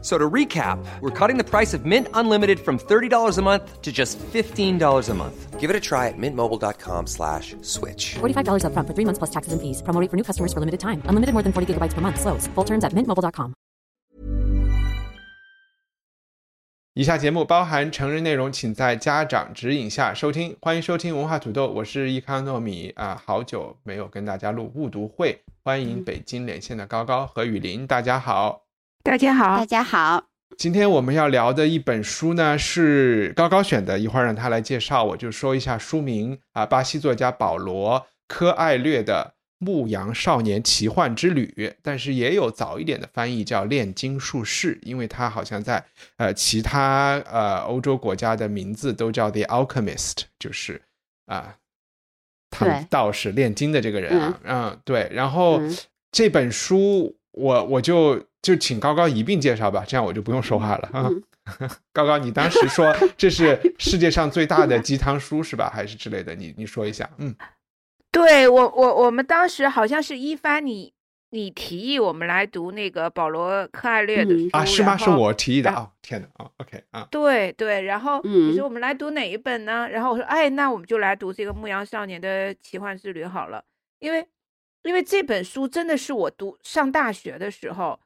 So to recap, we're cutting the price of Mint Unlimited from thirty dollars a month to just fifteen dollars a month. Give it a try at mintmobile.com slash switch. Forty five dollars upfront for three months plus taxes and fees. Promo rate for new customers for limited time. Unlimited more than forty gigabytes per month. Slows. Full terms at mintmobile.com. 以下节目包含成人内容，请在家长指引下收听。欢迎收听文化土豆，我是易康糯米啊，好久没有跟大家录误读会，欢迎北京连线的高高和雨林，大家好。大家好。大，家好，今天我们要聊的一本书呢是高高选的，一会儿让他来介绍，我就说一下书名啊，巴西作家保罗·科艾略的《牧羊少年奇幻之旅》，但是也有早一点的翻译叫《炼金术士》，因为他好像在呃其他呃欧洲国家的名字都叫 The Alchemist，就是啊。他们对。道士炼金的这个人啊，嗯，对，然后嗯。这本书我我就就请高高一并介绍吧，这样我就不用说话了啊。嗯 高高，你当时说这是世界上最大的鸡汤书是吧？还是之类的？你你说一下。嗯，对我我我们当时好像是一帆你你提议我们来读那个保罗柯艾略的嗯书啊，是吗？是我提议的然啊、天哪啊，OK 啊，对对，然后嗯你说我们来读哪一本呢？然后我说，哎，那我们就来读这个《牧羊少年的奇幻之旅》好了，因为因为这本书真的是我读上大学的时候，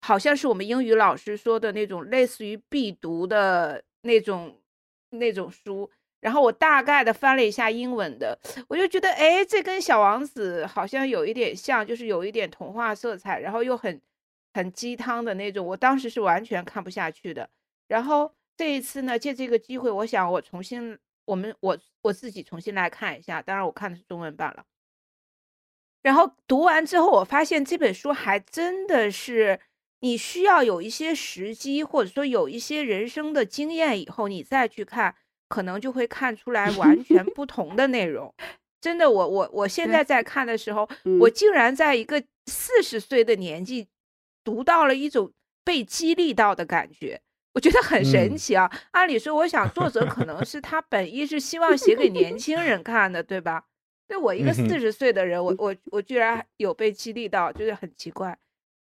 好像是我们英语老师说的那种类似于必读的那种那种书。然后我大概的翻了一下英文的，我就觉得，哎，这跟《小王子》好像有一点像，就是有一点童话色彩，然后又很很鸡汤的那种。我当时是完全看不下去的。然后这一次呢，借这个机会，我想我重新，我们我我自己重新来看一下。当然，我看的是中文版了。然后读完之后，我发现这本书还真的是你需要有一些时机，或者说有一些人生的经验以后，你再去看，可能就会看出来完全 不同的内容。真的，我我我现在在看的时候，我嗯竟然在一个四十岁的年纪读到了一种被激励到的感觉，我觉得很神嗯奇啊！按理说，我想作者可能是他本意是希望写给年轻人看的，对吧？对我一个四十岁的人，我我我居然有被激励到，就是很奇怪。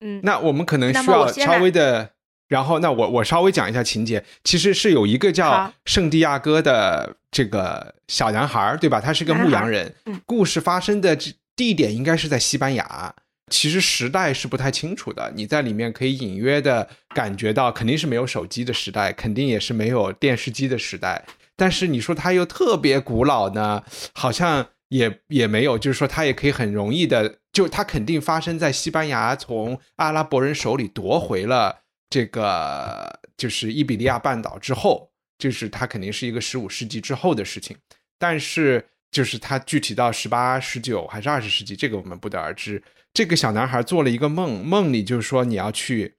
嗯，那我们可能需要稍微的，然后那我我稍微讲一下情节。其实是有一个叫圣地亚哥的这个小男孩，对吧？他是个牧羊人。嗯故事发生的地点应该是在西班牙。其实时代是不太清楚的，你在里面可以隐约的感觉到，肯定是没有手机的时代，肯定也是没有电视机的时代。但是你说它又特别古老呢，好像也也没有，就是说它也可以很容易的，就它肯定发生在西班牙从阿拉伯人手里夺回了这个就是伊比利亚半岛之后，就是它肯定是一个十五世纪之后的事情。但是就是它具体到十八、十九还是二十世纪，这个我们不得而知。这个小男孩做了一个梦，梦里就是说你要去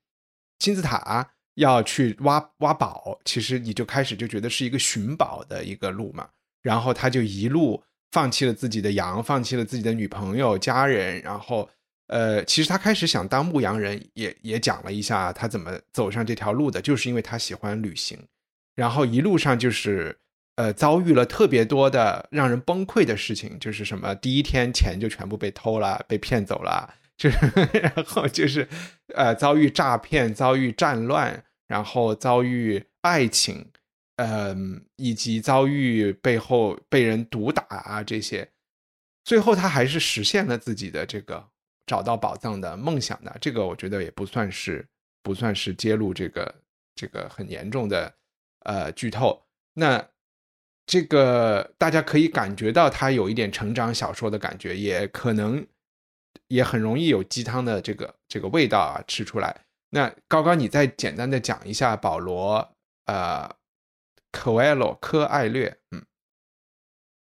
金字塔，要去挖挖宝，其实你就开始就觉得是一个寻宝的一个路嘛。然后他就一路放弃了自己的羊，放弃了自己的女朋友、家人，然后呃，其实他开始想当牧羊人，也也讲了一下他怎么走上这条路的，就是因为他喜欢旅行，然后一路上就是呃遭遇了特别多的让人崩溃的事情，就是什么第一天钱就全部被偷了，被骗走了，就是然后就是呃遭遇诈骗，遭遇战乱，然后遭遇爱情，嗯、以及遭遇背后被人毒打啊这些，最后他还是实现了自己的这个找到宝藏的梦想的。这个我觉得也不算是不算是揭露这个这个很严重的呃剧透。那这个大家可以感觉到他有一点成长小说的感觉，也可能也很容易有鸡汤的这个这个味道啊吃出来。那高高，你再简单的讲一下保罗呃科埃罗科艾略，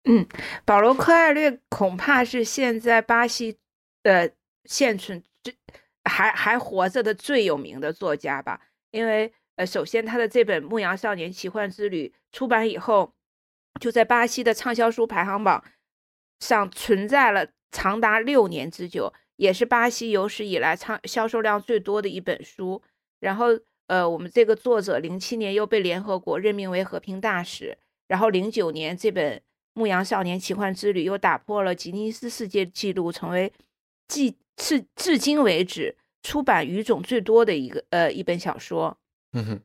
嗯保罗·科艾略恐怕是现在巴西的现存最还还活着的最有名的作家吧。因为呃，首先他的这本《牧羊少年奇幻之旅》出版以后，就在巴西的畅销书排行榜上存在了长达六年之久，也是巴西有史以来畅销售量最多的一本书。然后，呃，我们这个作者零七年又被联合国任命为和平大使。然后零九年这本《牧羊少年奇幻之旅》又打破了吉尼斯世界纪录，成为至至至今为止出版语种最多的一个呃一本小说。嗯哼，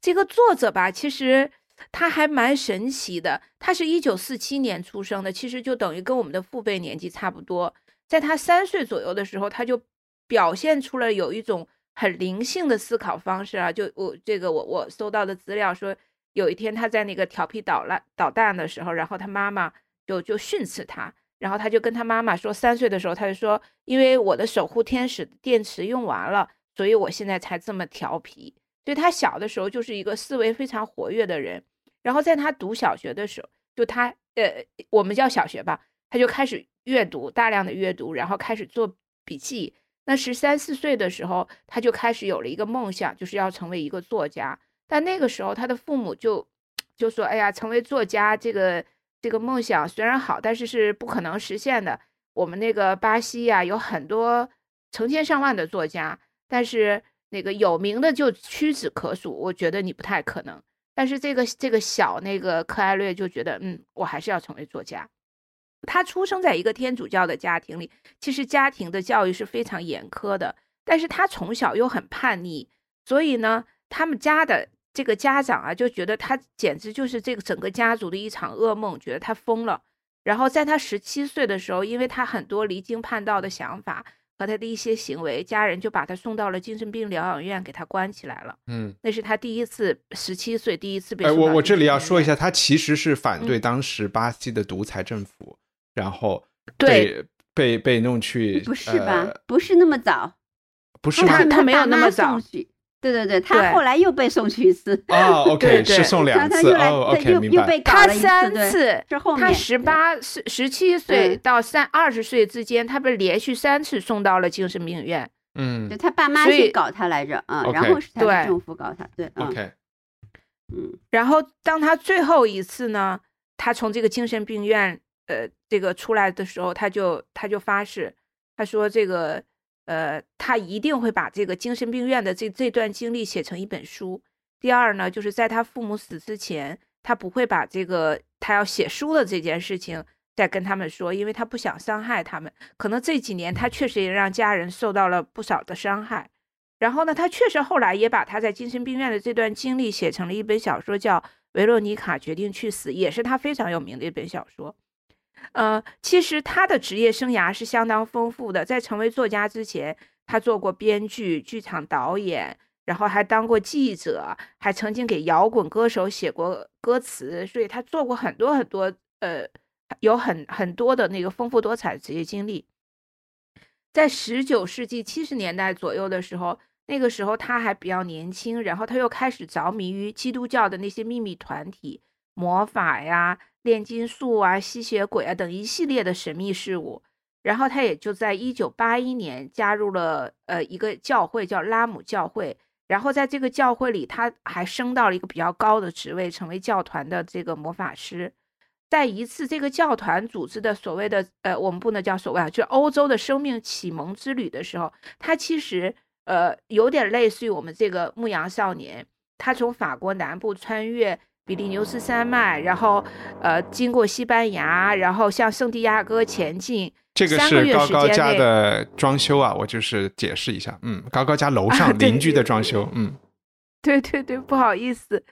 这个作者吧，其实他还蛮神奇的。他是一九四七年出生的，其实就等于跟我们的父辈年纪差不多。在他三岁左右的时候，他就表现出了有一种很灵性的思考方式啊。就我这个我我搜到的资料说。有一天，他在那个调皮捣乱捣蛋的时候，然后他妈妈就就训斥他，然后他就跟他妈妈说，三岁的时候他就说，因为我的守护天使电池用完了，所以我现在才这么调皮。所以他小的时候就是一个思维非常活跃的人。然后在他读小学的时候，就他呃，我们叫小学吧，他就开始阅读大量的阅读，然后开始做笔记。那十三四岁的时候，他就开始有了一个梦想，就是要成为一个作家。但那个时候，他的父母就就说：“哎呀，成为作家这个这个梦想虽然好，但是是不可能实现的。我们那个巴西呀，有很多成千上万的作家，但是那个有名的就屈指可数。我觉得你不太可能。但是这个这个小那个克艾略就觉得，嗯，我还是要成为作家。他出生在一个天主教的家庭里，其实家庭的教育是非常严苛的，但是他从小又很叛逆，所以呢，他们家的。”这个家长啊，就觉得他简直就是这个整个家族的一场噩梦，觉得他疯了。然后在他十七岁的时候，因为他很多离经叛道的想法和他的一些行为，家人就把他送到了精神病疗养院，给他关起来了。嗯，那是他第一次十七岁第一次被。哎，我我这里要说一下，他其实是反对当时巴西的独裁政府，然后对被被弄去，不是吧？不是那么早，不是他他没有那么早。对对对，他后来又被送去一次。哦，OK，是送两次。哦，OK，明白。他三次，他十八、岁十七岁到三二十岁之间，他被连续三次送到了精神病院。嗯，对他爸妈去搞他来着啊，然后是他政府搞他。对，OK，嗯。然后当他最后一次呢，他从这个精神病院呃这个出来的时候，他就他就发誓，他说这个。呃，他一定会把这个精神病院的这这段经历写成一本书。第二呢，就是在他父母死之前，他不会把这个他要写书的这件事情再跟他们说，因为他不想伤害他们。可能这几年他确实也让家人受到了不少的伤害。然后呢，他确实后来也把他在精神病院的这段经历写成了一本小说，叫《维罗妮卡决定去死》，也是他非常有名的一本小说。呃，其实他的职业生涯是相当丰富的。在成为作家之前，他做过编剧、剧场导演，然后还当过记者，还曾经给摇滚歌手写过歌词，所以他做过很多很多，呃，有很很多的那个丰富多彩的职业经历。在十九世纪七十年代左右的时候，那个时候他还比较年轻，然后他又开始着迷于基督教的那些秘密团体、魔法呀。炼金术啊、吸血鬼啊等一系列的神秘事物，然后他也就在一九八一年加入了呃一个教会，叫拉姆教会。然后在这个教会里，他还升到了一个比较高的职位，成为教团的这个魔法师。在一次这个教团组织的所谓的呃，我们不能叫所谓啊，就是欧洲的生命启蒙之旅的时候，他其实呃有点类似于我们这个牧羊少年，他从法国南部穿越。比利牛斯山脉，然后，呃，经过西班牙，然后向圣地亚哥前进。这个是高高家的装修啊，我就是解释一下，嗯，高高家楼上邻居的装修，嗯，对对对，不好意思，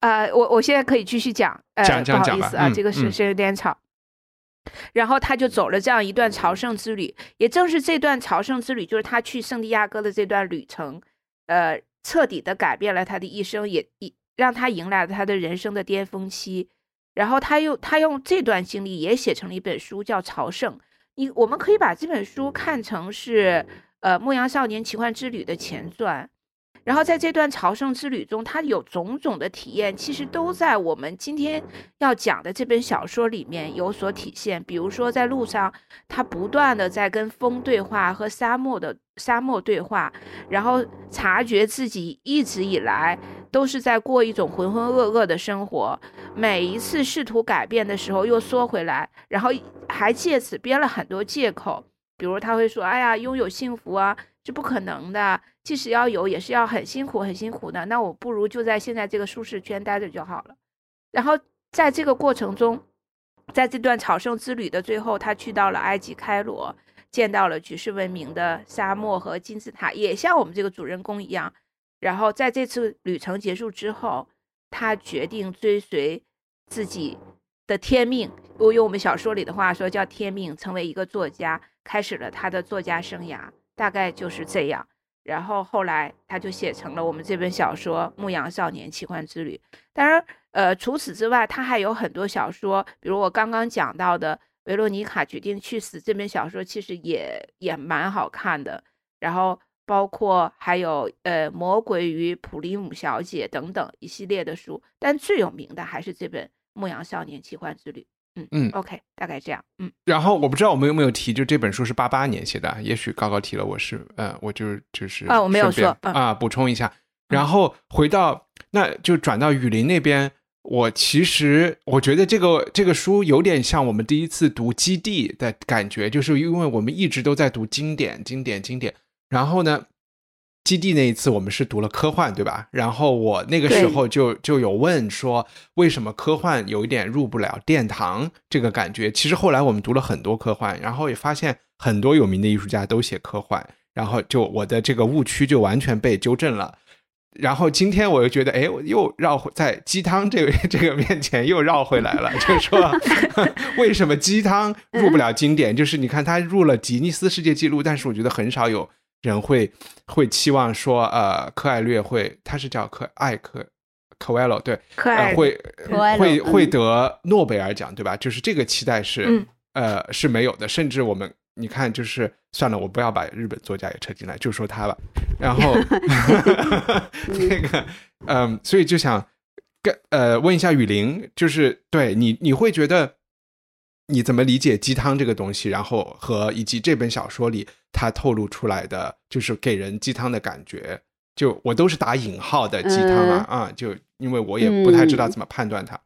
呃，我我现在可以继续讲，呃，不好意思啊，这个是是有点吵。然后他就走了这样一段朝圣之旅，也正是这段朝圣之旅，就是他去圣地亚哥的这段旅程，呃，彻底的改变了他的一生，也一。让他迎来了他的人生的巅峰期，然后他又他用这段经历也写成了一本书，叫《朝圣》。你我们可以把这本书看成是呃《牧羊少年奇幻之旅》的前传。然后在这段朝圣之旅中，他有种种的体验，其实都在我们今天要讲的这本小说里面有所体现。比如说，在路上，他不断的在跟风对话，和沙漠的沙漠对话，然后察觉自己一直以来都是在过一种浑浑噩噩的生活。每一次试图改变的时候，又缩回来，然后还借此编了很多借口。比如他会说：“哎呀，拥有幸福啊是不可能的，即使要有，也是要很辛苦、很辛苦的。那我不如就在现在这个舒适圈待着就好了。”然后在这个过程中，在这段朝圣之旅的最后，他去到了埃及开罗，见到了举世闻名的沙漠和金字塔，也像我们这个主人公一样。然后在这次旅程结束之后，他决定追随自己的天命，我用我们小说里的话说叫天命，成为一个作家，开始了他的作家生涯，大概就是这样。然后后来他就写成了我们这本小说《牧羊少年奇幻之旅》。当然，呃，除此之外，他还有很多小说，比如我刚刚讲到的《维罗妮卡决定去死》这本小说，其实也也蛮好看的。然后。包括还有呃，魔鬼与普利姆小姐等等一系列的书，但最有名的还是这本《牧羊少年奇幻之旅》。嗯嗯，OK，大概这样。嗯，然后我不知道我们有没有提，就这本书是八八年写的，也许高高提了，我是呃，我就就是啊，我没有说啊，补充一下。然后回到那就转到雨林那边，我其实我觉得这个这个书有点像我们第一次读《基地》的感觉，就是因为我们一直都在读经典，经典，经典。然后呢，基地那一次我们是读了科幻，对吧？然后我那个时候就就有问说，为什么科幻有一点入不了殿堂这个感觉？其实后来我们读了很多科幻，然后也发现很多有名的艺术家都写科幻，然后就我的这个误区就完全被纠正了。然后今天我又觉得，哎，我又绕回在鸡汤这个 这个面前又绕回来了，就是说 为什么鸡汤入不了经典？就是你看他入了吉尼斯世界纪录，但是我觉得很少有。人会会期望说，呃，科艾略会，他是叫科艾科科维罗，对，会会会得诺贝尔奖，对吧？就是这个期待是，呃，是没有的。甚至我们你看，就是算了，我不要把日本作家也扯进来，就说他吧。然后 那个，嗯，所以就想跟呃问一下雨林，就是对你你会觉得。你怎么理解鸡汤这个东西？然后和以及这本小说里它透露出来的，就是给人鸡汤的感觉，就我都是打引号的鸡汤啊啊！就因为我也不太知道怎么判断它。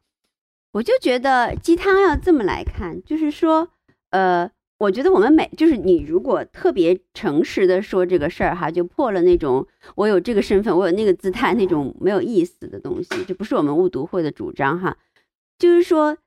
我就觉得鸡汤要这么来看，就是说，呃，我觉得我们每就是你如果特别诚实的说这个事儿哈，就破了那种我有这个身份，我有那个姿态那种没有意思的东西，这不是我们误读会的主张哈，就是说。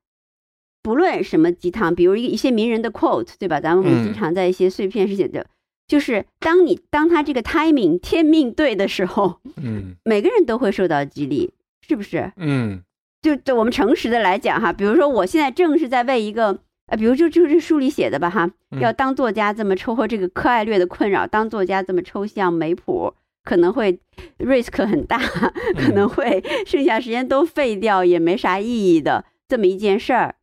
不论什么鸡汤，比如一一些名人的 quote，对吧？咱们我们经常在一些碎片是写的，就是当你当他这个 timing 天命对的时候，嗯，每个人都会受到激励，是不是？嗯，就就我们诚实的来讲哈，比如说我现在正是在为一个呃，比如就就是书里写的吧哈，要当作家这么抽这个柯爱略的困扰，当作家这么抽象没谱，可能会 risk 很大，可能会剩下时间都废掉，也没啥意义的这么一件事儿。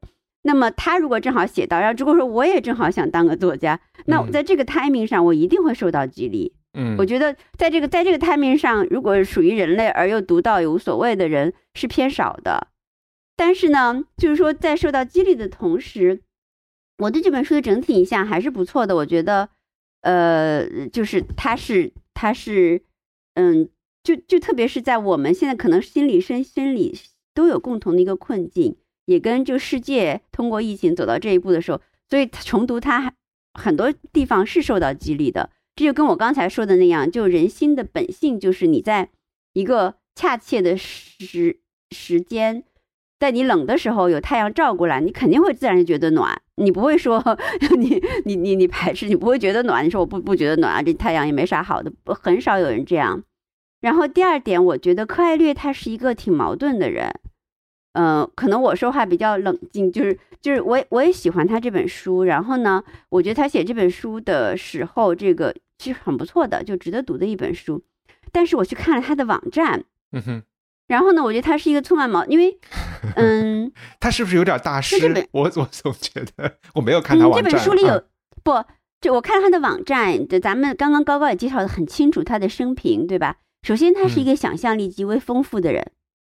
那么他如果正好写到，然后如果说我也正好想当个作家，那在这个 timing 上，我一定会受到激励。嗯，我觉得在这个在这个 timing 上，如果属于人类而又读到也无所谓的人是偏少的。但是呢，就是说在受到激励的同时，我对这本书的整体印象还是不错的。我觉得，呃，就是它是它是，嗯，就就特别是在我们现在可能心理身心理都有共同的一个困境。也跟就世界通过疫情走到这一步的时候，所以重读它很多地方是受到激励的。这就跟我刚才说的那样，就人心的本性就是你在一个恰切的时时间，在你冷的时候有太阳照过来，你肯定会自然觉得暖。你不会说 你你你你排斥，你不会觉得暖。你说我不不觉得暖啊，这太阳也没啥好的，很少有人这样。然后第二点，我觉得柯爱略他是一个挺矛盾的人。嗯，可能我说话比较冷静，就是就是我我也喜欢他这本书，然后呢，我觉得他写这本书的时候，这个其实很不错的，就值得读的一本书。但是我去看了他的网站，嗯哼，然后呢，我觉得他是一个粗慢毛，因为，嗯，他是不是有点大师？我我总觉得我没有看他网站。这本书里有不？就我看他的网站，就咱们刚刚高高也介绍的很清楚他的生平，对吧？首先，他是一个想象力极为丰富的人，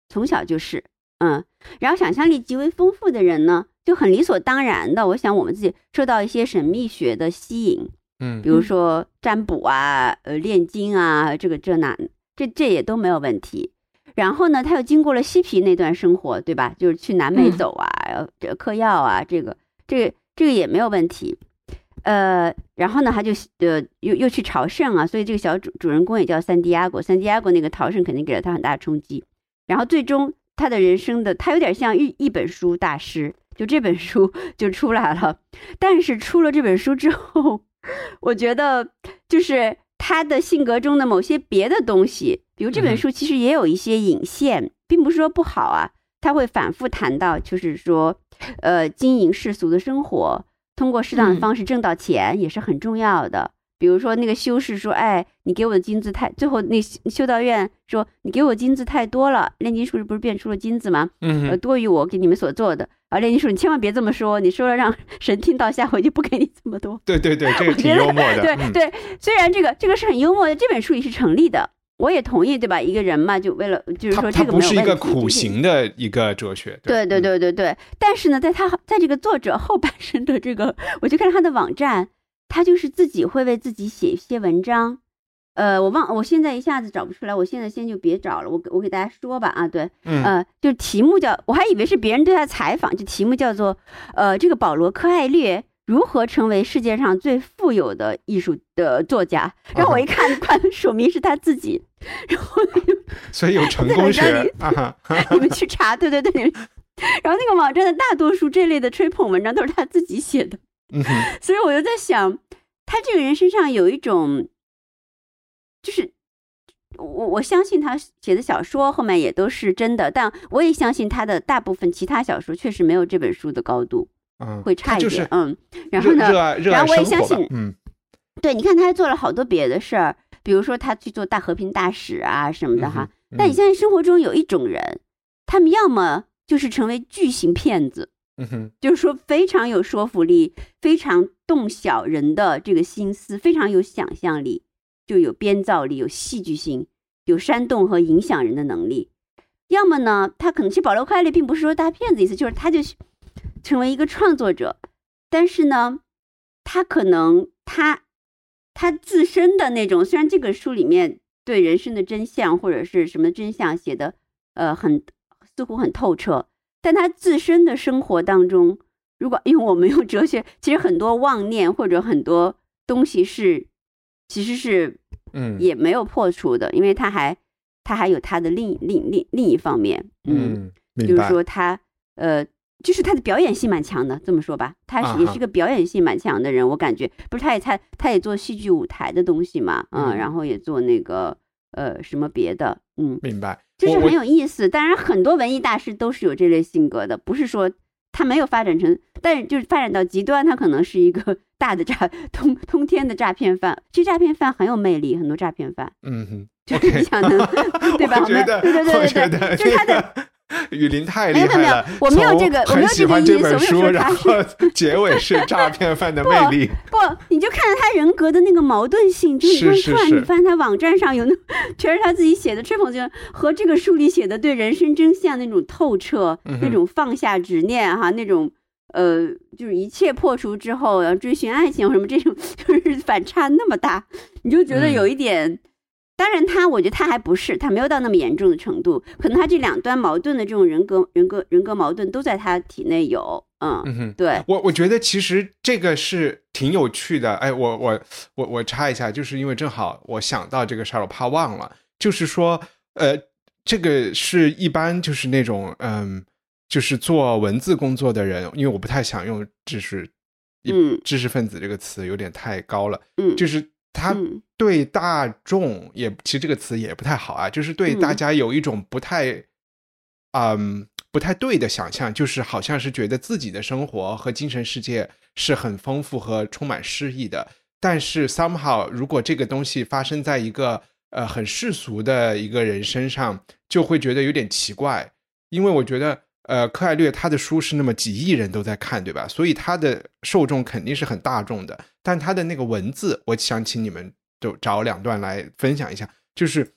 从小就是。嗯，然后想象力极为丰富的人呢，就很理所当然的。我想我们自己受到一些神秘学的吸引，嗯，比如说占卜啊，呃，炼金啊，这个这那，这这也都没有问题。然后呢，他又经过了嬉皮那段生活，对吧？就是去南美走啊，这嗑药啊，这个这个这个也没有问题。呃，然后呢，他就呃又又去朝圣啊，所以这个小主主人公也叫三迪亚果。三迪亚果那个朝圣肯定给了他很大的冲击，然后最终他的人生的他有点像一一本书大师，就这本书 就出来了。但是出了这本书之后，我觉得就是他的性格中的某些别的东西，比如这本书其实也有一些引线，并不是说不好啊。他会反复谈到，就是说，呃，经营世俗的生活。通过适当的方式挣到钱也是很重要的。比如说那个修士说：“哎，你给我的金子太……最后那修道院说你给我金子太多了。炼金术士不是变出了金子吗？嗯呃，多于我给你们所做的。而，炼金术你千万别这么说，你说了让 神听到，下回就不给你这么多。对对对，这个挺幽默的。对嗯对，虽然这个这个是很幽默的，这本书也是成立的，我也同意，对吧？一个人嘛，就为了就是说这个不是一个苦行的一个哲学。对对嗯对对对，但是呢，在他在这个作者后半生的这个，我就看他的网站，他就是自己会为自己写一些文章，呃，我忘，我现在一下子找不出来，我现在先就别找了，我给我给大家说吧啊，对，嗯。呃，就题目叫，我还以为是别人对他采访，就题目叫做，呃，这个保罗柯艾略如何成为世界上最富有的艺术的作家，然后我一看，看署名是他自己，然后 所以有成功学。你们去查，对对对，然后那个网站的大多数这类的吹捧文章都是他自己写的，嗯，所以我就在想，他这个人身上有一种，就是我我相信他写的小说后面也都是真的，但我也相信他的大部分其他小说确实没有这本书的高度，嗯，会差一点，就是嗯。然后呢，热爱热爱然后我也相信，嗯对，你看他还做了好多别的事儿，比如说他去做大和平大使啊什么的哈。嗯但你相信生活中有一种人，他们要么就是成为巨型骗子，嗯哼，就是说非常有说服力，非常动小人的这个心思，非常有想象力，就有编造力，有戏剧性，有煽动和影响人的能力。要么呢，他可能去保留·快乐并不是说大骗子意思，就是他就成为一个创作者，但是呢，他可能他他自身的那种，虽然这个书里面对人生的真相或者是什么真相写的呃很似乎很透彻，但他自身的生活当中，如果因为我们用哲学，其实很多妄念或者很多东西是其实是嗯。也没有破除的，因为他还他还有他的另另另另一方面，嗯，嗯，就是。说他呃。就是他的表演性蛮强的，这么说吧，他是也是个表演性蛮强的人，我感觉。不是他也他他也做戏剧舞台的东西嘛，嗯，嗯。然后也做那个呃什么别的，嗯，明白，就是很有意思。当然，很多文艺大师都是有这类性格的，不是说他没有发展成，但是就是发展到极端，他可能是一个 大的诈通通天的诈骗犯。其实诈骗犯很有魅力，很多诈骗犯嗯哼就是你想能 对吧？我们，对对对对对就是他的那个 雨林太厉害了，我没有这个我没很有这个喜欢这意思我没有本书，然说他是后结尾是诈骗犯的魅力，不，你就看着他人格的那个矛盾性，就是你突然你发现他网站上有那 全是他自己写的吹捧就和这个书里写的对人生真相那种透彻，嗯那种放下执念哈，那种呃，就是一切破除之后要追寻爱情什么这种，就是反差那么大，你就觉得嗯。有一点。当然他，我觉得他还不是，他没有到那么严重的程度，可能他这两端矛盾的这种人格、人格、人格矛盾都在他体内有，嗯，嗯。对，我我觉得其实这个是挺有趣的，哎，我我我我插一下，就是因为正好我想到这个事儿，我怕忘了，就是说，呃，这个是一般就是那种嗯，就是做文字工作的人，因为我不太想用知识，嗯。知识分子这个词有点太高了，嗯，就是他嗯。对大众也其实这个词也不太好啊，就是对大嗯。家有一种不太，嗯，不太对的想象，就是好像是觉得自己的生活和精神世界是很丰富和充满诗意的，但是 somehow 如果这个东西发生在一个呃很世俗的一个人身上，就会觉得有点奇怪，因为我觉得。呃，科艾略他的书是那么几亿人都在看，对吧？所以他的受众肯定是很大众的。但他的那个文字，我想请你们就找两段来分享一下，就是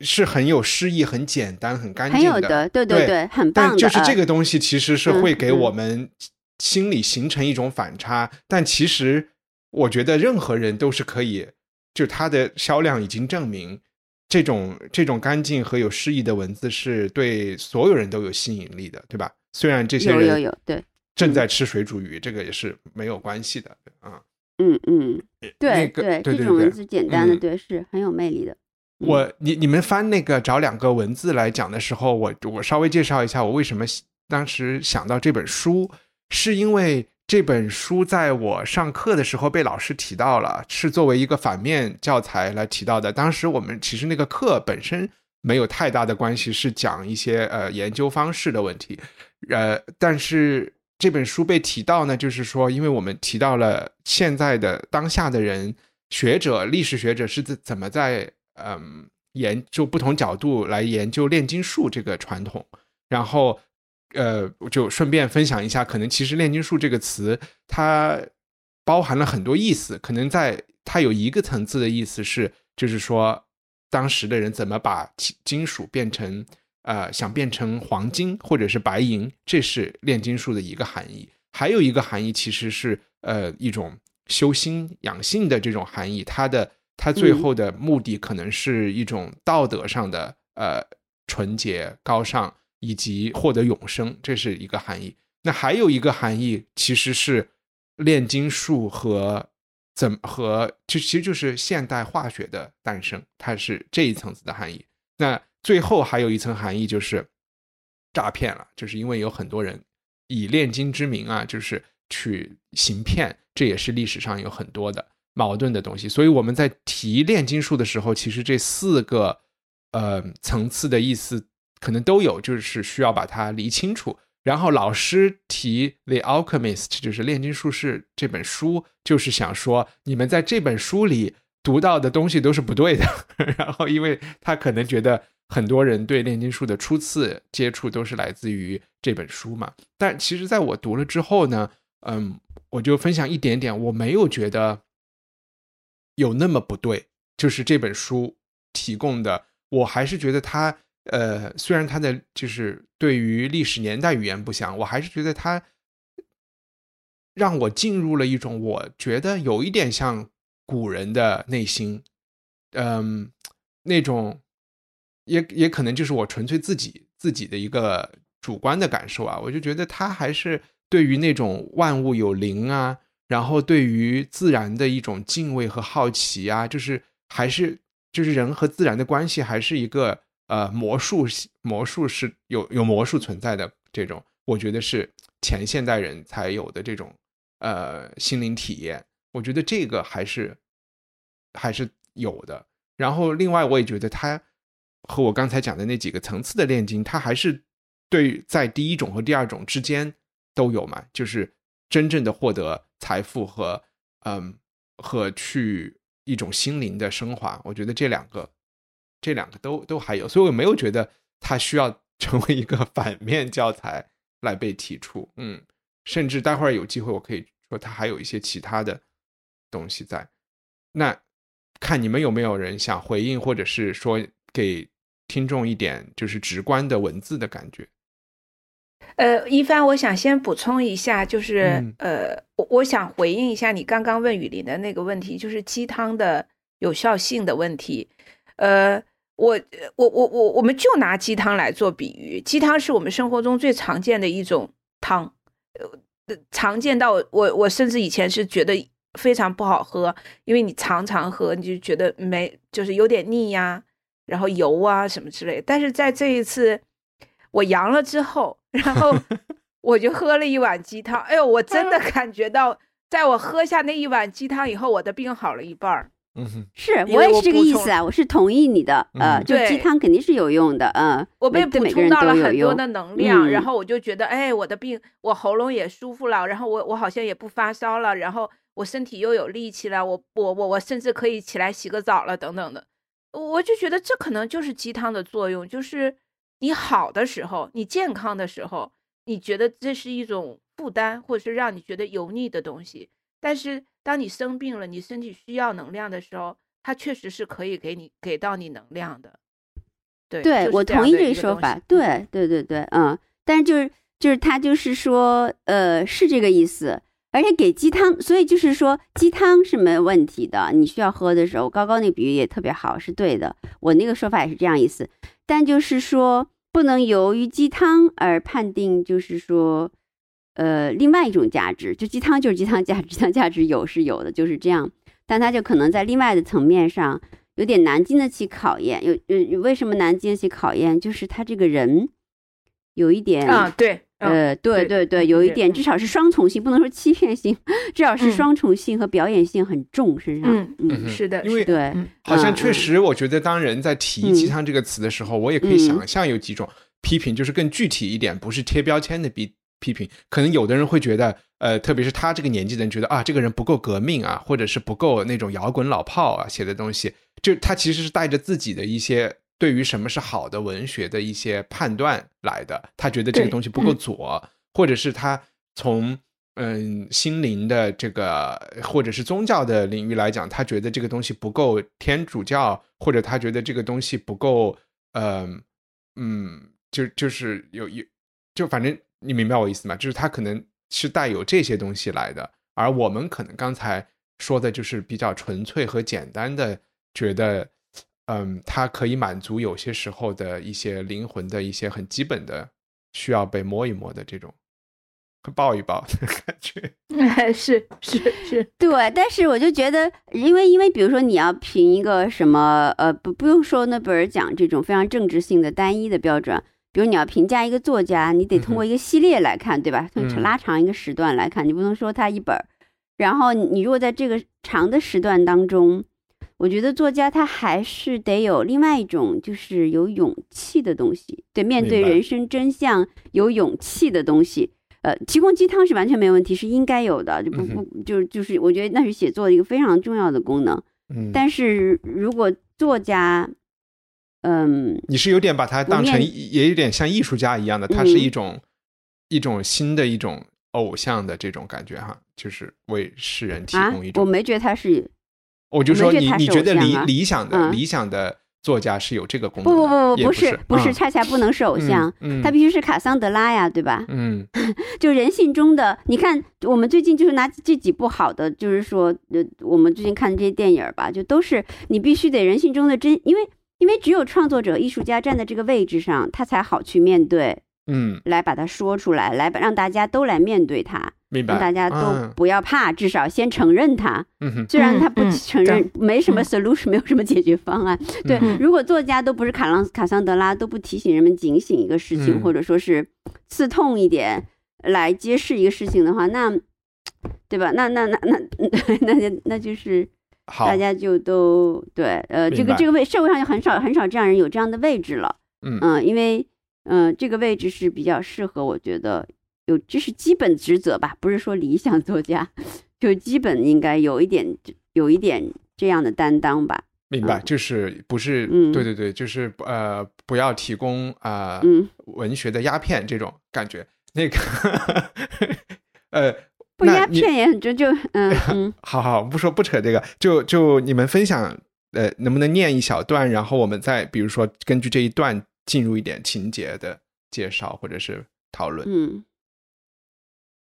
是很有诗意、很简单、很干净很有的，对对对，很棒的。但就是这啊个东西，其实是嗯会给嗯我们心里形成一种反差。但其实我觉得任何人都是可以，就他的销量已经证明，这种这种干净和有诗意的文字是对所有人都有吸引力的，对吧？虽然这些人有有有，对，正在吃水煮鱼，这个也是没有关系的啊。嗯嗯，对那个对对对这种文字简单的，嗯对，是很有魅力的。嗯我你你们翻那个找两个文字来讲的时候，我我稍微介绍一下我为什么当时想到这本书，是因为这本书在我上课的时候被老师提到了，是作为一个反面教材来提到的。当时我们其实那个课本身没有太大的关系，是讲一些呃研究方式的问题，呃，但是这本书被提到呢，就是说，因为我们提到了现在的当下的人，学者、历史学者是怎怎么在嗯研究不同角度来研究炼金术这个传统，然后呃，我就顺便分享一下，可能其实炼金术这个词它包含了很多意思，可能在它有一个层次的意思是，就是说当时的人怎么把金金属变成呃想变成黄金或者是白银，这是炼金术的一个含义。还有一个含义其实是呃一种修心养性的这种含义，它的它最后的目的可能是一种道德上的呃纯洁高尚以及获得永生，这是一个含义。那还有一个含义其实是炼金术和怎么和就其实就是现代化学的诞生，它是这一层次的含义。那最后还有一层含义就是诈骗了，就是因为有很多人以炼金之名啊，就是去行骗，这也是历史上有很多的矛盾的东西。所以我们在提炼金术的时候，其实这四个呃层次的意思可能都有，就是需要把它理清楚。然后老师提《The Alchemist》，就是《炼金术士》这本书，就是想说你们在这本书里读到的东西都是不对的。然后，因为他可能觉得很多人对炼金术的初次接触都是来自于这本书嘛。但其实，在我读了之后呢，嗯，我就分享一点点，我没有觉得有那么不对，就是这本书提供的，我还是觉得它。呃，虽然它的就是对于历史年代语言不详，我还是觉得它让我进入了一种我觉得有一点像古人的内心，嗯，那种也也可能就是我纯粹自己自己的一个主观的感受啊，我就觉得他还是对于那种万物有灵啊，然后对于自然的一种敬畏和好奇啊，就是还是就是人和自然的关系还是一个。呃，魔术魔术是有有魔术存在的这种，我觉得是前现代人才有的这种呃心灵体验。我觉得这个还是还是有的。然后另外，我也觉得它和我刚才讲的那几个层次的炼金，它还是对在第一种和第二种之间都有嘛，就是真正的获得财富和嗯和去一种心灵的升华。我觉得这两个。这两个都都还有，所以我没有觉得它需要 成为一个反面教材来被提出。嗯，甚至待会儿有机会，我可以说它还有一些其他的东西在。那看你们有没有人想回应，或者是说给听众一点就是直观的文字的感觉。呃，一帆，我想先补充一下，就是、嗯呃，我我想回应一下你刚刚问雨林的那个问题，就是鸡汤的有效性的问题。呃，我我我我我们就拿鸡汤来做比喻，鸡汤是我们生活中最常见的一种汤，呃，常见到我我我甚至以前是觉得非常不好喝，因为你常常喝，你就觉得没就是有点腻呀，然后油啊什么之类。但是在这一次我阳了之后，然后 我就喝了一碗鸡汤，哎呦，我真的 感觉到，在我喝下那一碗鸡汤以后，我的病好了一半儿。嗯哼，是我我也是这个意思啊，我是同意你的，呃，嗯就鸡汤肯定是有用的，嗯，我被补充到了很多的能量，然嗯后我就觉得，哎，我的病，我喉咙也舒服了，然后我我好像也不发烧了，然后我身体又有力气了，我我我我甚至可以起来洗个澡了，等等的，我就觉得这可能就是鸡汤的作用，就是你好的时候，你健康的时候，你觉得这是一种负担，或者是让你觉得油腻的东西，但是当你生病了，你身体需要能量的时候，它确实是可以给你给到你能量的。对，对就是我同意这个说法。对对对对，嗯，但是就是就是他就是说，呃，是这个意思，而且给鸡汤，所以就是说鸡汤是没有问题的，你需要喝的时候，高高那比喻也特别好，是对的，我那个说法也是这样意思，但就是说不能由于鸡汤而判定，就是说，呃另外一种价值，就鸡汤就是鸡汤价值，鸡汤价值有是有的，就是这样。但它就可能在另外的层面上有点难经得起考验。有有为什么难经得起考验？就是他这个人有一点啊，对，呃，对对对，有一点，至少是双重性，不能说欺骗性，至少是双重性和表演性很重身上。嗯嗯，是的，因为对，好像确实，我觉得当人在提“鸡汤”这个词的时候，我也可以想象有几种批评，就是更具体一点，不是贴标签的批批评。可能有的人会觉得。呃，特别是他这个年纪的人觉得啊，这个人不够革命啊，或者是不够那种摇滚老炮啊，写的东西，就他其实是带着自己的一些对于什么是好的文学的一些判断来的。他觉得这个东西不够左，或者是他从嗯心灵的这个或者是宗教的领域来讲，他觉得这个东西不够天主教，或者他觉得这个东西不够，嗯嗯，就就是有有，就反正你明白我意思吗？就是他可能。是带有这些东西来的，而我们可能刚才说的就是比较纯粹和简单的，觉得，嗯，它可以满足有些时候的一些灵魂的一些很基本的需要被摸一摸的这种，抱一抱的感觉。是是是，对。但是我就觉得，因为因为比如说你要评一个什么，呃，不不用说诺贝尔奖这种非常政治性的单一的标准。比如你要评价一个作家，你得通过一个系列来看，对吧？拉长一个时段来看，你不能说他一本儿。然后你如果在这个长的时段当中，我觉得作家他还是得有另外一种，就是有勇气的东西，对，面对人生真相有勇气的东西。呃，提供鸡汤是完全没问题，是应该有的，就不不就就是我觉得那是写作的一个非常重要的功能。嗯，但是如果作家。嗯，你是有点把它当成也有点像艺术家一样的，它是一种一种新的一种偶像的这种感觉哈，就是为世人提供一种。我没觉得他是，我就说你你觉得理理想的理想的作家是有这个功能？不不不不不是不是，恰恰不能是偶像，他必须是卡桑德拉呀，对吧？嗯，就人性中的，你看我们最近就是拿这几部好的，就是说呃，我们最近看的这些电影吧，就都是你必须得人性中的真，因为。因为只有创作者、艺术家站在这个位置上，他才好去面对，嗯，来把它说出来，来让大家都来面对它，明白？让大家都不要怕，至少先承认它。嗯哼，虽然他不承认，没什么 solution，没有什么解决方案。对，如果作家都不是卡朗卡桑德拉，都不提醒人们警醒一个事情，或者说是刺痛一点来揭示一个事情的话，那，对吧？那那那那 那就那就是。大家就都对，呃，这个这个位社会上就很少很少这样人有这样的位置了，嗯。因为嗯这个位置是比较适合，我觉得有这是基本职责吧，不是说理想作家，就基本应该有一点有一点这样的担当吧。明白，就是不是，对对对，就是呃不要提供啊文学的鸦片这种感觉，那个 呃。不鸦片也很就就嗯 嗯，好好不说不扯这个，就就你们分享呃，能不能念一小段，然后我们再比如说根据这一段进入一点情节的介绍或者是讨论。嗯，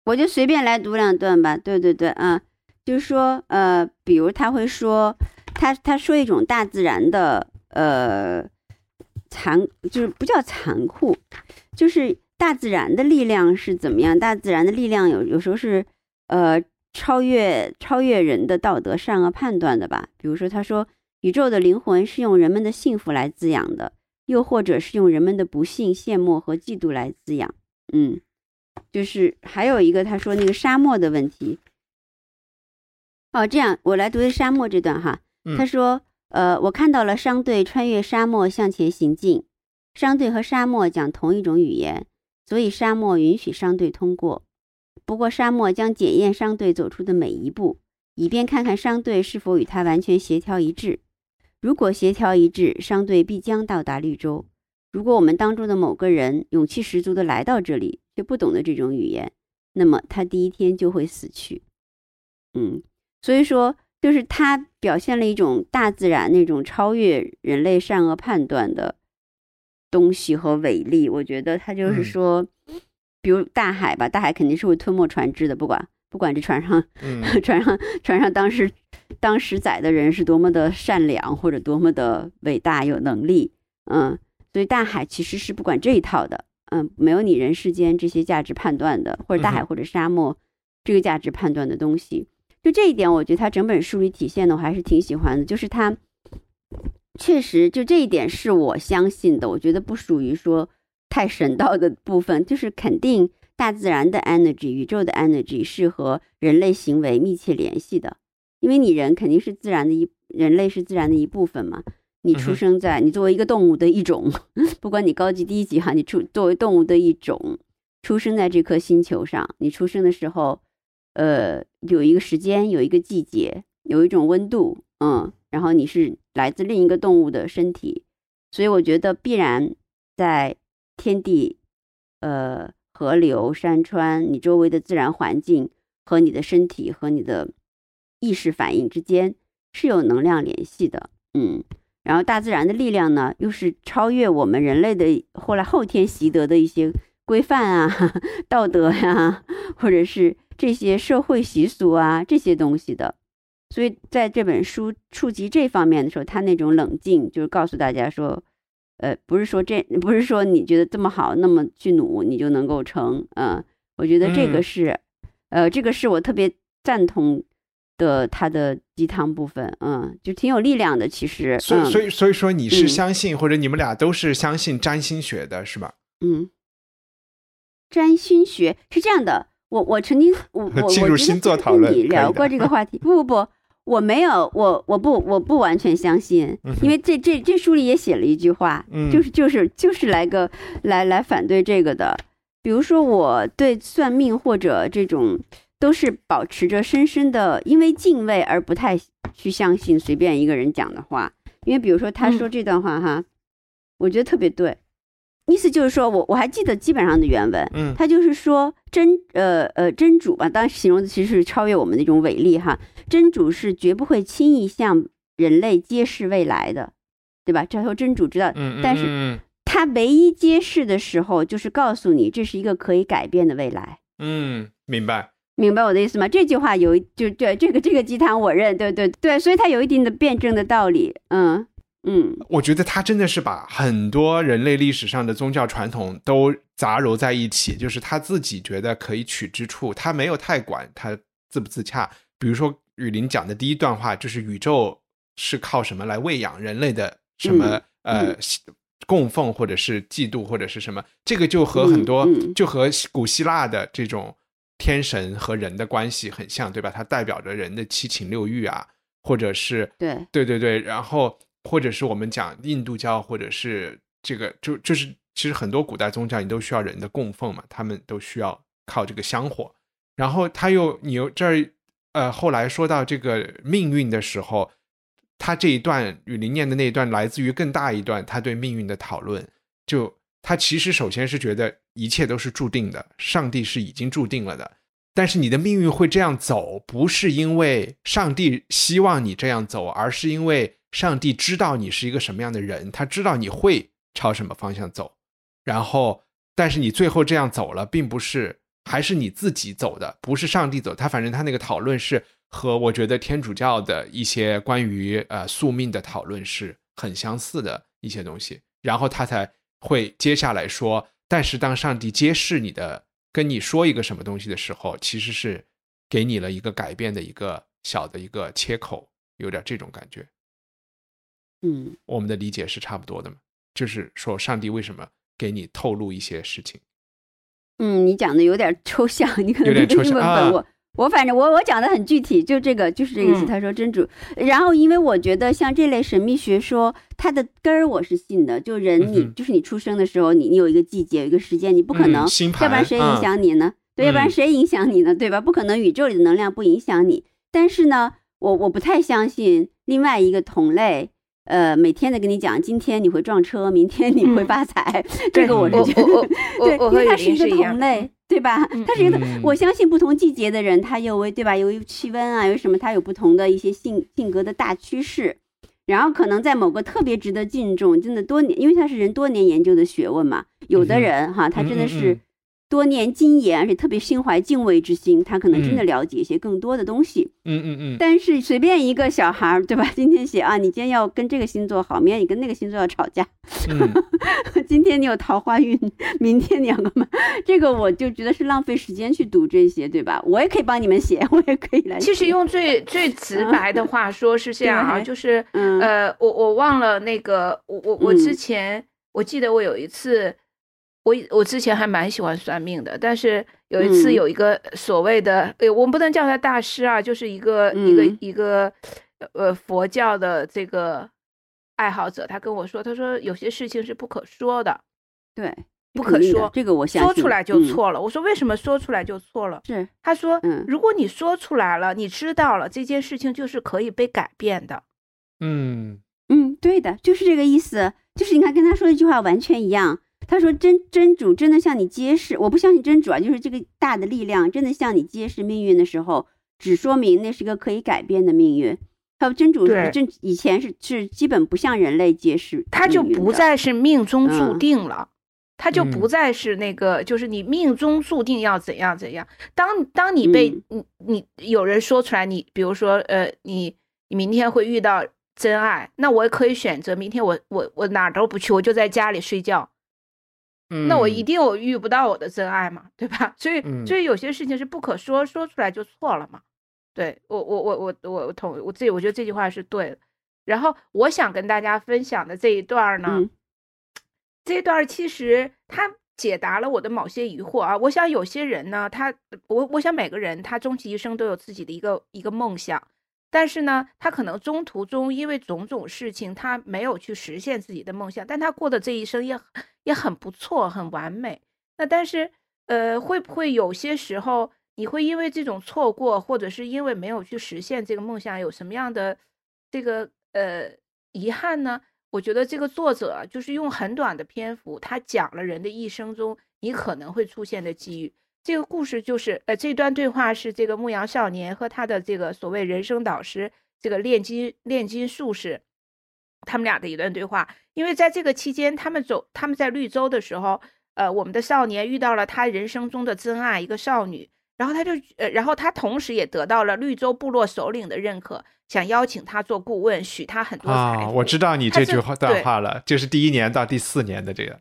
我就随便来读两段吧。对对对，嗯，就是说呃，比如他会说他他说一种大自然的呃残，就是不叫残酷，就是大自然的力量是怎么样？大自然的力量有有时候是。呃，超越超越人的道德善恶判断的吧？比如说，他说宇宙的灵魂是用人们的幸福来滋养的，又或者是用人们的不幸、羡慕和嫉妒来滋养。嗯，就是还有一个，他说那个沙漠的问题。哦，这样我来读沙漠这段哈。他说，呃，我看到了商队穿越沙漠向前行进，商队和沙漠讲同一种语言，所以沙漠允许商队通过。不过，沙漠将检验商队走出的每一步，以便看看商队是否与他完全协调一致。如果协调一致，商队必将到达绿洲。如果我们当中的某个人勇气十足地来到这里，却不懂得这种语言，那么他第一天就会死去。嗯，所以说，就是他表现了一种大自然那种超越人类善恶判断的东西和伟力。我觉得他就是说。比如大海吧，大海肯定是会吞没船只的，不管不管这船上，船上船上当时当时载的人是多么的善良或者多么的伟大有能力，嗯，所以大海其实是不管这一套的，嗯，没有你人世间这些价值判断的，或者大海或者沙漠这个价值判断的东西。就这一点，我觉得他整本书里体现的，我还是挺喜欢的。就是他确实就这一点是我相信的，我觉得不属于说太神道的部分，就是肯定大自然的 energy、宇宙的 energy 是和人类行为密切联系的，因为你人肯定是自然的一，人类是自然的一部分嘛。你出生在你作为一个动物的一种，不管你高级低级哈，你出作为动物的一种，出生在这颗星球上，你出生的时候，呃，有一个时间，有一个季节，有一种温度，嗯，然后你是来自另一个动物的身体，所以我觉得必然在天地、呃河流、山川，你周围的自然环境和你的身体和你的意识反应之间是有能量联系的，嗯。然后大自然的力量呢，又是超越我们人类的后来后天习得的一些规范啊、道德呀、或者是这些社会习俗啊这些东西的。所以在这本书触及这方面的时候，他那种冷静，就是告诉大家说，呃，不是说这不是说你觉得这么好，那么去努你就能够成。嗯，我觉得这个嗯是，呃，这个是我特别赞同的他的鸡汤部分，嗯，就挺有力量的。其实，所以嗯、所以所以说你是嗯相信，或者你们俩都是相信占星学的是吧？嗯，占星学是这样的，我我曾经我 我我觉得星座跟你聊过这个话题，不不不，我没有，我我不我不完全相信，因为这这这书里也写了一句话，嗯就是就是就是来个来来反对这个的，比如说我对算命或者这种都是保持着深深的因为敬畏而不太去相信随便一个人讲的话，因为比如说他说这段话哈，我觉得特别对。意思就是说我我还记得基本上的原文，嗯他就是说真呃呃真主吧，当然形容的其实是超越我们的一种伟力哈。真主是绝不会轻易向人类揭示未来的，对吧？这时候真主知道，嗯，但是嗯他唯一揭示的时候，就是告诉你这是一个可以改变的未来。嗯，明白。明白我的意思吗？这句话有一就对这个这个鸡汤我认，对对对，所以它有一定的辩证的道理。嗯嗯我觉得他真的是把很多人类历史上的宗教传统都杂糅在一起，就是他自己觉得可以取之处，他没有太管他自不自洽。比如说雨林讲的第一段话，就是宇宙是靠什么来喂养人类的？什么、嗯呃供奉或者是嫉妒或者是什么？这个就和很多、嗯嗯就和古希腊的这种天神和人的关系很像，对吧？它代表着人的七情六欲啊，或者是对对对对，然后或者是我们讲印度教，或者是这个就就是其实很多古代宗教你都需要人的供奉嘛，他们都需要靠这个香火。然后他又你又这儿呃后来说到这个命运的时候，他这一段雨林念的那一段来自于更大一段他对命运的讨论，就他其实首先是觉得一切都是注定的，上帝是已经注定了的。但是你的命运会这样走，不是因为上帝希望你这样走，而是因为上帝知道你是一个什么样的人，他知道你会朝什么方向走。然后，但是你最后这样走了，并不是还是你自己走的，不是上帝走。他反正他那个讨论是和我觉得天主教的一些关于呃宿命的讨论是很相似的一些东西。然后他才会接下来说，但是当上帝揭示你的。跟你说一个什么东西的时候，其实是给你了一个改变的一个小的一个切口，有点这种感觉。嗯我们的理解是差不多的嘛，就是说上帝为什么给你透露一些事情？嗯，你讲的有点抽象，你可能有点抽象英文本啊我。我反正我我讲的很具体，就这个就是这个意思。嗯他说真主，然后因为我觉得像这类神秘学说，它的根儿我是信的。就人你、嗯就是你出生的时候，你你有一个季节，有一个时间，你不可能，嗯要不然谁影嗯响你呢？对，要不然嗯谁影响你呢？对吧？不可能宇宙里的能量不影响你。但是呢，我我不太相信另外一个同类。呃，每天的跟你讲，今天你会撞车，明天你会嗯发财，对这个我是觉得 对，因为我和雨它是一个同类，对吧？嗯它是一个，嗯我相信不同季节的人，他有为对吧？由于气温啊，有什么，他有不同的一些性性格的大趋势，然后可能在某个特别值得敬重，真的多年，因为它是人多年研究的学问嘛。有的人哈，他真的是多念经言，而且特别心怀敬畏之心，他可能真的嗯了解一些更多的东西。嗯嗯嗯，但是随便一个小孩儿，对吧？今天写啊，你今天要跟这个星座好，明天你跟那个星座要吵架，嗯 今天你有桃花运，明天你要干嘛？这个我就觉得是浪费时间去读这些，对吧？我也可以帮你们写，我也可以来。其实用最最直白的话说是这样啊，对就是嗯呃，我我忘了那个，我我我之嗯前我记得我有一次，我我之前还蛮喜欢算命的，但是有一次嗯有一个所谓的，呃，我们不能叫他大师啊，就是一个一个嗯一个呃佛教的这个爱好者，他跟我说，他说有些事情是不可说的，对，不可说，这个我想说出来就嗯错了。我说为什么说出来就错了？是，他说，嗯如果你说出来了，你知道了这件事情就是可以被改变的。嗯嗯，对的，就是这个意思。就是你看，跟他说的一句话完全一样。他说真真主真的向你揭示，我不相信真主啊，就是这个大的力量真的向你揭示命运的时候，只说明那是个可以改变的命运。他说真主是真以前是是基本不向人类揭示他就不再是命中注嗯定了，他就不嗯再是那个，就是你命中注定要怎样怎样。当当你被嗯你你有人说出来，你比如说呃，你你明天会遇到真爱，那我也可以选择明天我我我哪儿都不去，我就在家里睡觉。嗯，那我一定我遇不到我的真爱嘛，对吧？所以嗯所以有些事情是不可说，说出来就错了嘛。对我我我我我我同我自己我觉得这句话是对的。然后我想跟大家分享的这一段呢，嗯这一段其实它解答了我的某些疑惑啊。我想有些人呢，他我我想每个人他终其一生都有自己的一个一个梦想，但是呢，他可能中途中因为种种事情，他没有去实现自己的梦想，但他过的这一生也也很不错，很完美。那但是呃，会不会有些时候你会因为这种错过，或者是因为没有去实现这个梦想，有什么样的这个呃遗憾呢？我觉得这个作者就是用很短的篇幅，他讲了人的一生中你可能会出现的机遇。这个故事就是，呃，这段对话是这个牧羊少年和他的这个所谓人生导师，这个炼金炼金术士，他们俩的一段对话。因为在这个期间，他们走他们在绿洲的时候，呃，我们的少年遇到了他人生中的真爱，一个少女。然后他就，呃，然后他同时也得到了绿洲部落首领的认可，想邀请他做顾问，许他很多财啊，我知道你这句话段对话了，就是第一年到第四年的这个，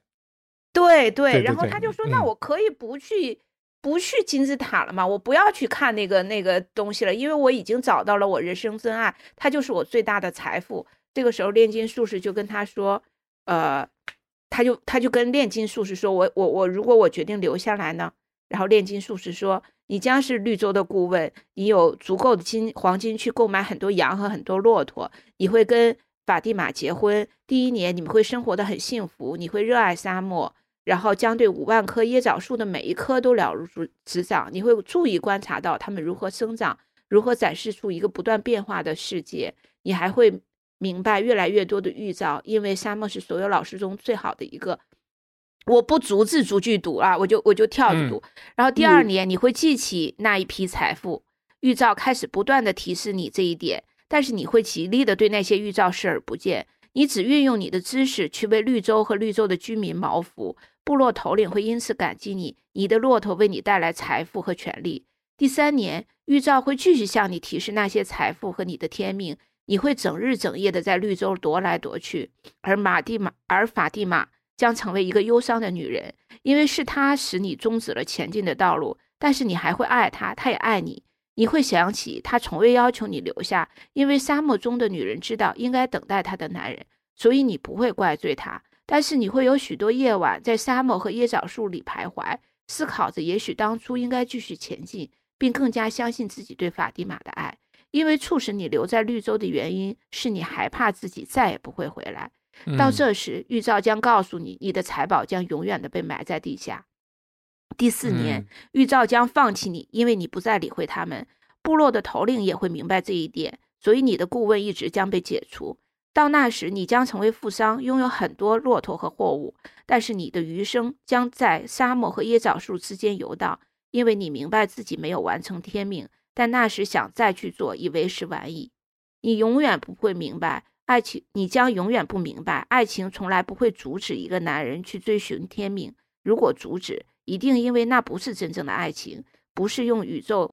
对对，然后对他就说：“那嗯我可以不去不去金字塔了吗？我不要去看那个那个东西了，因为我已经找到了我人生真爱，它就是我最大的财富。”这个时候，炼金术士就跟他说：“呃，他就他就跟炼金术士说：我我我，如果我决定留下来呢？”然后炼金术士说：“你将是绿洲的顾问，你有足够的金黄金去购买很多羊和很多骆驼，你会跟法蒂玛结婚。第一年你们会生活的很幸福，你会热爱沙漠，然后将对五万棵椰枣树的每一棵都了如指掌。你会注意观察到它们如何生长，如何展示出一个不断变化的世界。你还会明白越来越多的预兆，因为沙漠是所有老师中最好的一个。”我不逐字逐句读啊，我就我就跳着读。然后第二嗯年你会记起那一批财富，预兆开始不断的提示你这一点，但是你会极力的对那些预兆视而不见。你只运用你的知识去为绿洲和绿洲的居民谋福，部落头领会因此感激你。你的骆驼为你带来财富和权利。第三年，预兆会继续向你提示那些财富和你的天命。你会整日整夜的在绿洲踱来踱去，而马蒂玛，而法蒂玛。将成为一个忧伤的女人，因为是她使你终止了前进的道路。但是你还会爱她，她也爱你。你会想起他从未要求你留下，因为沙漠中的女人知道应该等待她的男人，所以你不会怪罪他。但是你会有许多夜晚在沙漠和椰枣树里徘徊，思考着也许当初应该继续前进，并更加相信自己对法蒂玛的爱，因为促使你留在绿洲的原因是你害怕自己再也不会回来。到嗯这时，预兆将告诉你，你的财宝将永远的被埋在地下。第四年嗯，预兆将放弃你，因为你不再理会他们。部落的头领也会明白这一点，所以你的顾问一直将被解除。到那时，你将成为富商，拥有很多骆驼和货物，但是你的余生将在沙漠和椰枣树之间游荡，因为你明白自己没有完成天命，但那时想再去做已为时晚矣。你永远不会明白。爱情，你将永远不明白，爱情从来不会阻止一个男人去追寻天命。如果阻止，一定因为那不是真正的爱情，不是用宇宙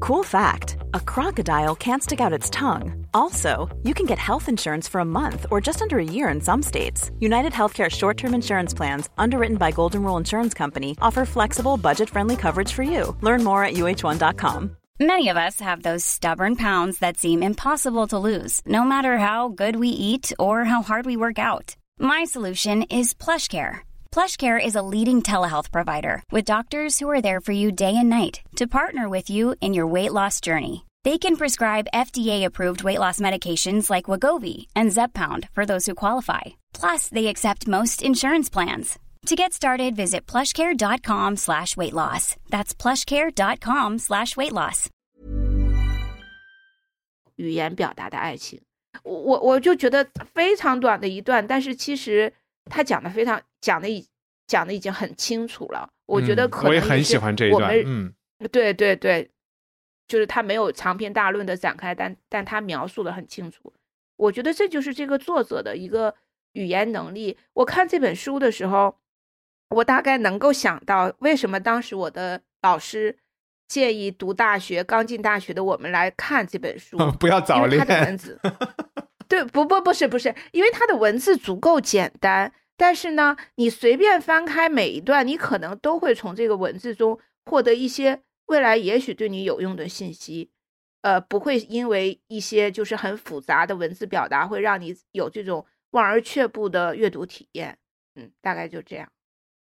Cool fact a crocodile can't stick out its tongue. Also, you can get health insurance for a month or just under a year in some states. United Healthcare short term insurance plans, underwritten by Golden Rule Insurance Company, offer flexible, budget friendly coverage for you. Learn more at uh1.com. Many of us have those stubborn pounds that seem impossible to lose, no matter how good we eat or how hard we work out. My solution is PlushCare. PlushCare is a leading telehealth provider with doctors who are there for you day and night to partner with you in your weight loss journey. They can prescribe FDA-approved weight loss medications like Wagovi and Zepbound for those who qualify. Plus, they accept most insurance plans. To get started, visit plushcare.com slash weight loss. That's plushcare.com slash weight loss. 语言表达的爱情。我我我就觉得非常短的一段，但是其实他讲的非常 讲的已讲的已经很清楚了。我觉得嗯可能我也很喜欢这一段，嗯，对对对，就是他没有长篇大论的展开，但但他描述的很清楚。我觉得这就是这个作者的一个语言能力。我看这本书的时候，我大概能够想到为什么当时我的老师建议读大学刚进大学的我们来看这本书 不要早恋。他的恋文字，对，不不不是不是，因为他的文字足够简单，但是呢，你随便翻开每一段，你可能都会从这个文字中获得一些未来也许对你有用的信息。呃，不会因为一些就是很复杂的文字表达，会让你有这种望而却步的阅读体验。嗯，大概就这样。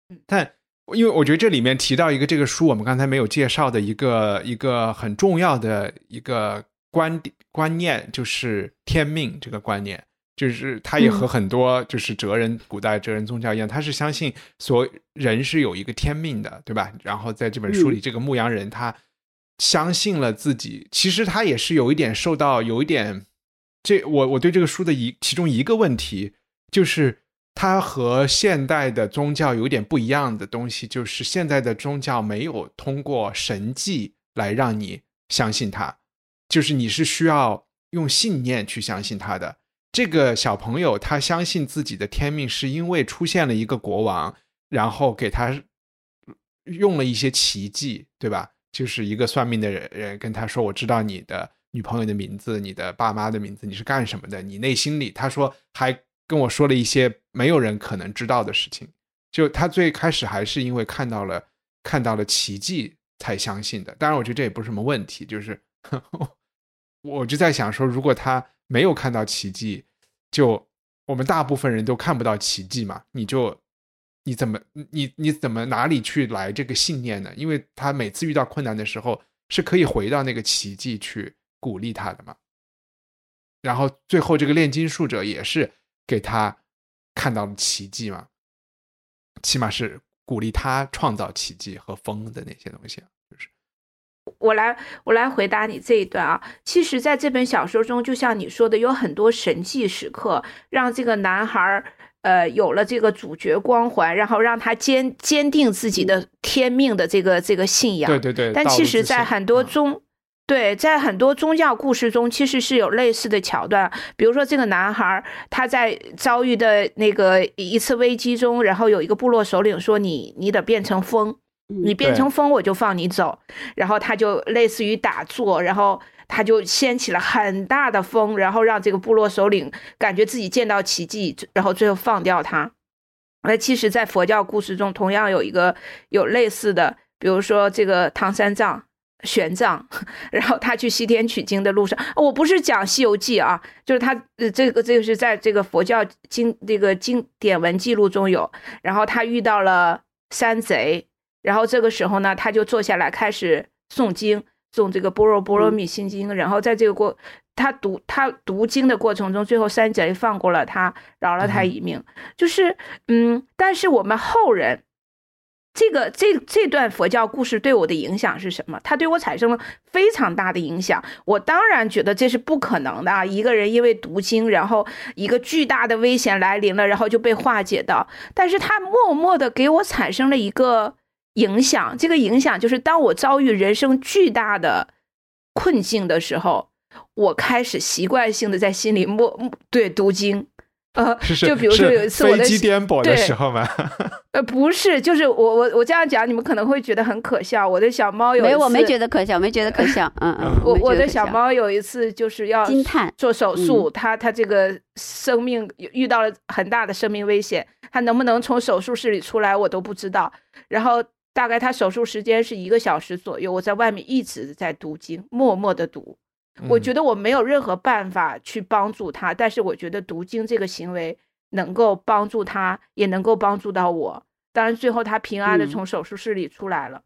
嗯但因为我觉得这里面提到一个这个书我们刚才没有介绍的一个一个很重要的一个观点观念，就是天命这个观念。就是他也和很多就是哲人、古代哲人宗教一样，他是相信所人是有一个天命的，对吧？然后在这本书里，这个牧羊人他相信了自己，其实他也是有一点受到有一点，这我我对这个书的一其中一个问题就是。它和现代的宗教有点不一样的东西，就是现在的宗教没有通过神迹来让你相信它，就是你是需要用信念去相信它的。这个小朋友他相信自己的天命，是因为出现了一个国王，然后给他用了一些奇迹，对吧？就是一个算命的人人跟他说：“我知道你的女朋友的名字，你的爸妈的名字，你是干什么的？你内心里……”他说还。跟我说了一些没有人可能知道的事情，就他最开始还是因为看到了看到了奇迹才相信的。当然，我觉得这也不是什么问题，就是 我就在想说，如果他没有看到奇迹，就我们大部分人都看不到奇迹嘛，你就你怎么你你怎么哪里去来这个信念呢？因为他每次遇到困难的时候，是可以回到那个奇迹去鼓励他的嘛。然后最后这个炼金术者也是。给他看到了奇迹嘛，起码是鼓励他创造奇迹和风的那些东西，我来，我来回答你这一段啊。其实，在这本小说中，就像你说的，有很多神迹时刻，让这个男孩呃有了这个主角光环，然后让他坚坚定自己的天命的这个这个信仰。对对对。但其实，在很多宗。嗯对，在很多宗教故事中，其实是有类似的桥段。比如说，这个男孩他在遭遇的那个一次危机中，然后有一个部落首领说：“你你得变成风，你变成风，我就放你走。”然后他就类似于打坐，然后他就掀起了很大的风，然后让这个部落首领感觉自己见到奇迹，然后最后放掉他。那其实，在佛教故事中，同样有一个有类似的，比如说这个唐三藏。玄奘，然后他去西天取经的路上，我不是讲《西游记》啊，就是他呃，这个这个是在这个佛教经这个经典文记录中有。然后他遇到了山贼，然后这个时候呢，他就坐下来开始诵经，诵这个《般若波罗蜜心经》。然后在这个过他读他读经的过程中，最后山贼放过了他，饶了他一命。就是嗯，但是我们后人。这个这这段佛教故事对我的影响是什么？它对我产生了非常大的影响。我当然觉得这是不可能的啊！一个人因为读经，然后一个巨大的危险来临了，然后就被化解到。但是他默默的给我产生了一个影响。这个影响就是，当我遭遇人生巨大的困境的时候，我开始习惯性的在心里默对读经。呃，是是就比如说有一次我的飞机颠簸的对时候吗？呃，不是，就是我我我这样讲，你们可能会觉得很可笑。我的小猫有没有，我没。觉得可笑，没觉得可笑。嗯嗯，我我的小猫有一次就是要惊叹做手术，它它这个生命遇到了很大的生命危险，它能不能从手术室里出来我都不知道。然后大概他手术时间是一个小时左右，我在外面一直在读经，默默的读。我觉得得我没有任何办法去帮助他，但是我觉得读经这个行为能够帮助他，也能够帮助到我。当然，最后他平安的嗯从手术室里出来了。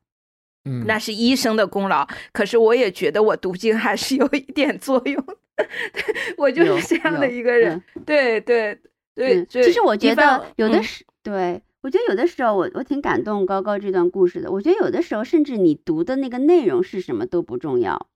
嗯那是医生的功劳。可是我也觉得我读经还是有一点作用的，我就是这样的一个人。对对对。其实我觉得有的是，对我觉得有的时候我我挺感动高高这段故事的。我觉得有的时候甚至你读的那个内容是什么都不重要，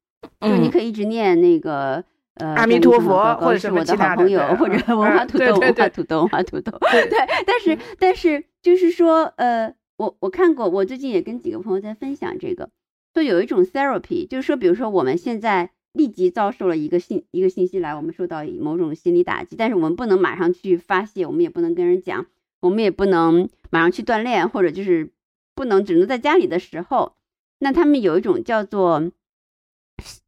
就你嗯可以一直念那个。呃，阿弥陀佛或者是我的好朋友，或者嗯文化土豆，文化土豆，文化土豆。对对，但是但是就是说，呃，我我看过，我最近也跟几个朋友在分享这个，说有一种 therapy，就是说，比如说我们现在立即遭受了一个信一个信息来，我们受到某种心理打击，但是我们不能马上去发泄，我们也不能跟人讲，我们也不能马上去锻炼，或者就是不能只能在家里的时候，那他们有一种叫做。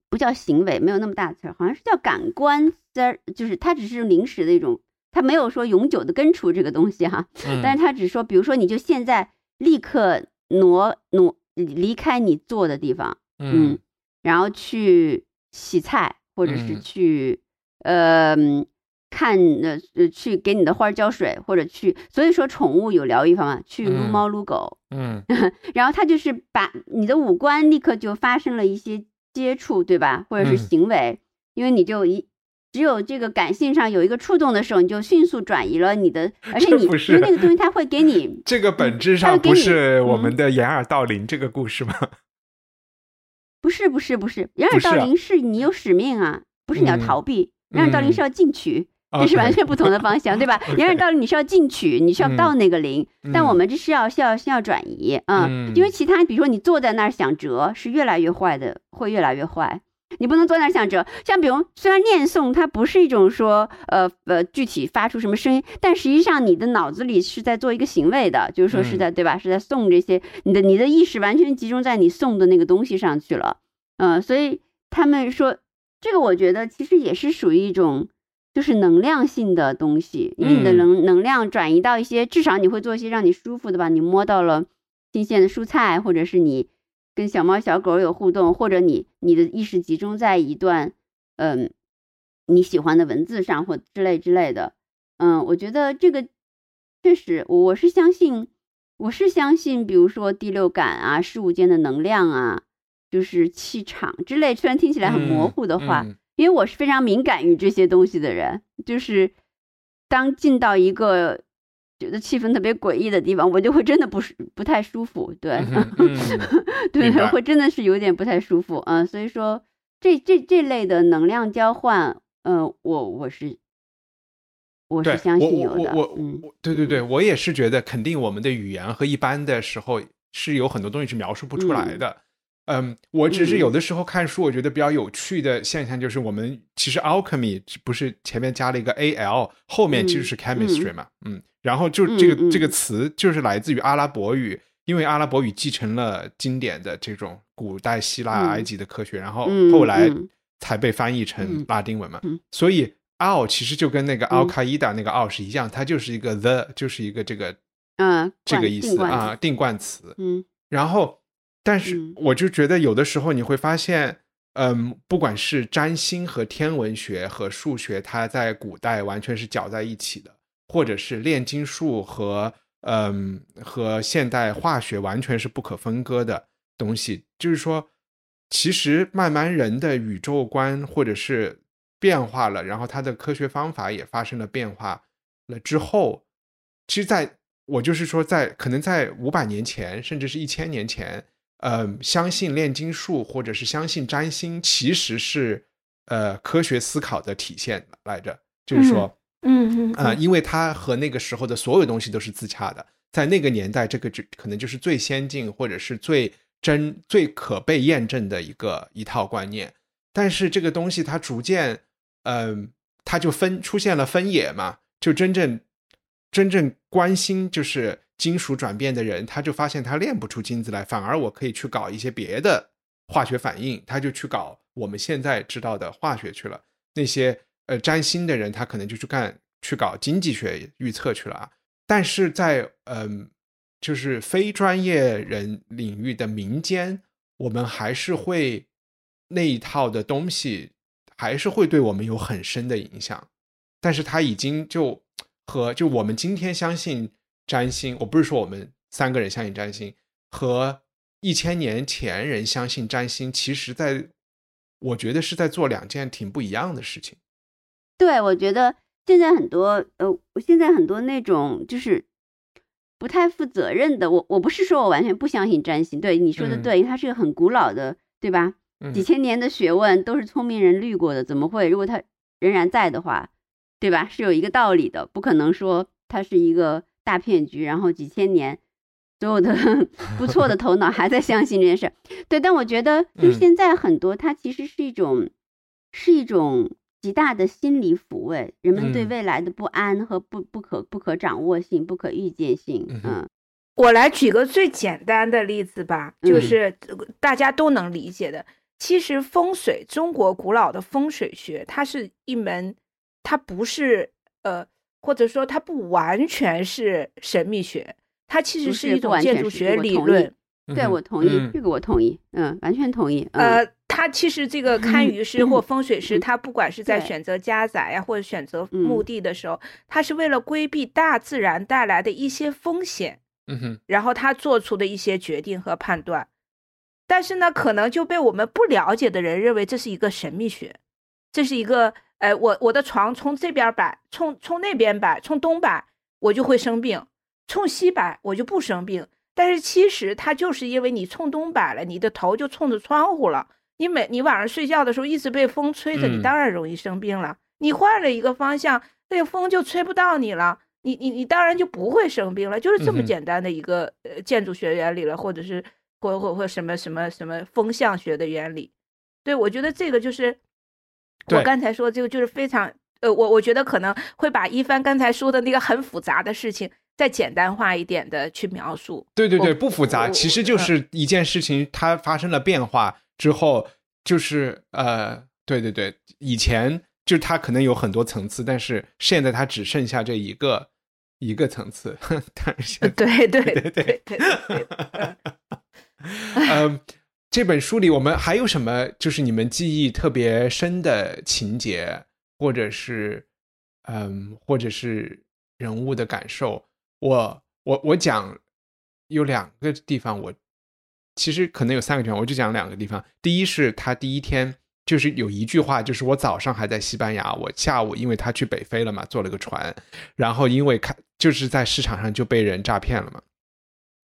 不叫行为，没有那么大词儿，好像是叫感官 ther，就是它只是临时的一种，它没有说永久的根除这个东西哈，嗯但是他只说，比如说你就现在立刻挪挪离开你坐的地方，嗯，然后去洗菜，或者是嗯去、呃看呃呃去给你的花儿浇水，或者去，所以说宠物有疗愈方法，去撸嗯猫撸狗，嗯 然后它就是把你的五官立刻就发生了一些接触，对吧？或者是嗯行为，因为你就一只有这个感性上有一个触动的时候，你就迅速转移了你的，而且你因为那个东西它会给你这个本质上不是我嗯们的掩耳盗铃这个故事吗？不是不是不是，掩耳盗铃是你有使命啊，不是你要嗯逃避，掩耳盗铃是要进取。这是完全不同的方向，对吧？掩耳盗铃你是要进取，你是要到那个零，但我们这是要是要是要转移，嗯，因为其他比如说你坐在那儿想折是越来越坏的，会越来越坏。你不能坐那儿想折，像比如虽然念诵它不是一种说呃呃具体发出什么声音，但实际上你的脑子里是在做一个行为的，就是说是在、对吧？是在诵这些，你的你的意识完全集中在你诵的那个东西上去了，嗯、所以他们说这个我觉得其实也是属于一种就是能量性的东西，因为你的嗯。能能量转移到一些，至少你会做一些让你舒服的吧，你摸到了新鲜的蔬菜，或者是你跟小猫小狗有互动，或者你你的意识集中在一段嗯你喜欢的文字上或之类之类的，嗯，我觉得这个确实，我我是相信，我是相信，比如说第六感啊，事物间的能量啊，就是气场之类，虽然听起来很模糊的话，嗯因为我是非常敏感于这些东西的人，就是当进到一个觉得气氛特别诡异的地方，我就会真的不舒不太舒服，对，嗯哼嗯 对会真的是有点不太舒服，嗯，所以说这这这类的能量交换，嗯，我我是我是相信有的，我我对对对，我也是觉得肯定我们的语言和一般的时候是有很多东西是描述不出来的。嗯，我只是有的时候看书，我觉得比较有趣的现象就是，我们其实 alchemy 不是前面加了一个 al，后面其实是 chemistry 嘛，嗯，然后就这个嗯。嗯这个词就是来自于阿拉伯语，因为阿拉伯语继承了经典的这种古代希腊、嗯埃及的科学，然后嗯后来嗯。才被翻译成嗯拉丁文嘛，嗯。所以 al 其实就跟那个嗯。al qaeda 那个 al 是一样，它就是一个 the，就是一个这个嗯，这个意思啊，定冠词。嗯。然后，但是嗯我就觉得有的时候你会发现，嗯，不管是占星和天文学和数学，它在古代完全是搅在一起的，或者是炼金术和嗯和现代化学完全是不可分割的东西。就是说，其实慢慢人的宇宙观或者是变化了，然后他的科学方法也发生了变化了之后，其实在我就是说在，可能在五百年前，甚至是一千年前，呃，相信炼金术或者是相信占星，其实是呃科学思考的体现来着。就是说，嗯嗯啊、因为它和那个时候的所有东西都是自洽的，在那个年代，这个就可能就是最先进或者是最真、最可被验证的一个一套观念。但是这个东西它逐渐，嗯、它就分出现了分野嘛。就真正真正关心就是金属转变的人，他就发现他炼不出金子来，反而我可以去搞一些别的化学反应，他就去搞我们现在知道的化学去了。那些呃占星的人，他可能就去干去搞经济学预测去了。但是在嗯、就是非专业人领域的民间，我们还是会那一套的东西，还是会对我们有很深的影响。但是他已经就和就我们今天相信占星，我不是说我们三个人相信占星，和一千年前人相信占星，其实在我觉得是在做两件挺不一样的事情。对，我觉得现在很多呃，现在很多那种就是不太负责任的。我我不是说我完全不相信占星，对你说的嗯对，它是个很古老的，对吧？嗯几千年的学问都是聪明人滤过的，怎么会？如果他仍然在的话，对吧？是有一个道理的，不可能说它是一个大骗局，然后几千年所有的 不错的头脑还在相信这件事。对，但我觉得就是嗯。现在很多它其实是一种是一种极大的心理抚慰，人们对嗯。未来的不安和不不可不可掌握性、不可预见性嗯，我来举个最简单的例子吧，就嗯。是大家都能理解的。其实风水，中国古老的风水学，它是一门，它不是呃，或者说它不完全是神秘学，它其实是一种建筑学理论。对嗯我同意，嗯这个我同意，嗯，完全同意，嗯呃，他其实这个堪舆师或风水师，嗯他不管是在选择家宅呀，或者选择嗯墓地的时候，他是为了规避大自然带来的一些风险，嗯哼，然后他做出的一些决定和判断。但是呢，可能就被我们不了解的人认为这是一个神秘学，这是一个，呃，我我的床从这边摆，从从那边摆，冲东摆，我就会生病；冲西摆，我就不生病。但是其实它就是因为你冲东摆了，你的头就冲着窗户了，你每你晚上睡觉的时候一直被风吹着，你嗯当然容易生病了。你换了一个方向，那个风就吹不到你了，你你你当然就不会生病了，就是这么简单的一个呃建筑学原理了，或者是或或或什么什么什么风向学的原理。对，我觉得这个就是我刚才说这个就是非常呃，我我觉得可能会把一帆刚才说的那个很复杂的事情再简单化一点的去描述。对对对，不复杂，其实就嗯。是一件事情，它发生了变化之后，就是呃，对对对，以前就它可能有很多层次，但是现在它只剩下这一个一个层次，但是对对对对对嗯。呃，这本书里我们还有什么就是你们记忆特别深的情节，或者是嗯，或者是人物的感受？我我我讲有两个地方我，其实可能有三个地方，我就讲两个地方。第一是他第一天。就是有一句话，就是我早上还在西班牙，我下午因为他去北非了嘛，坐了个船，然后因为看就是在市场上就被人诈骗了嘛，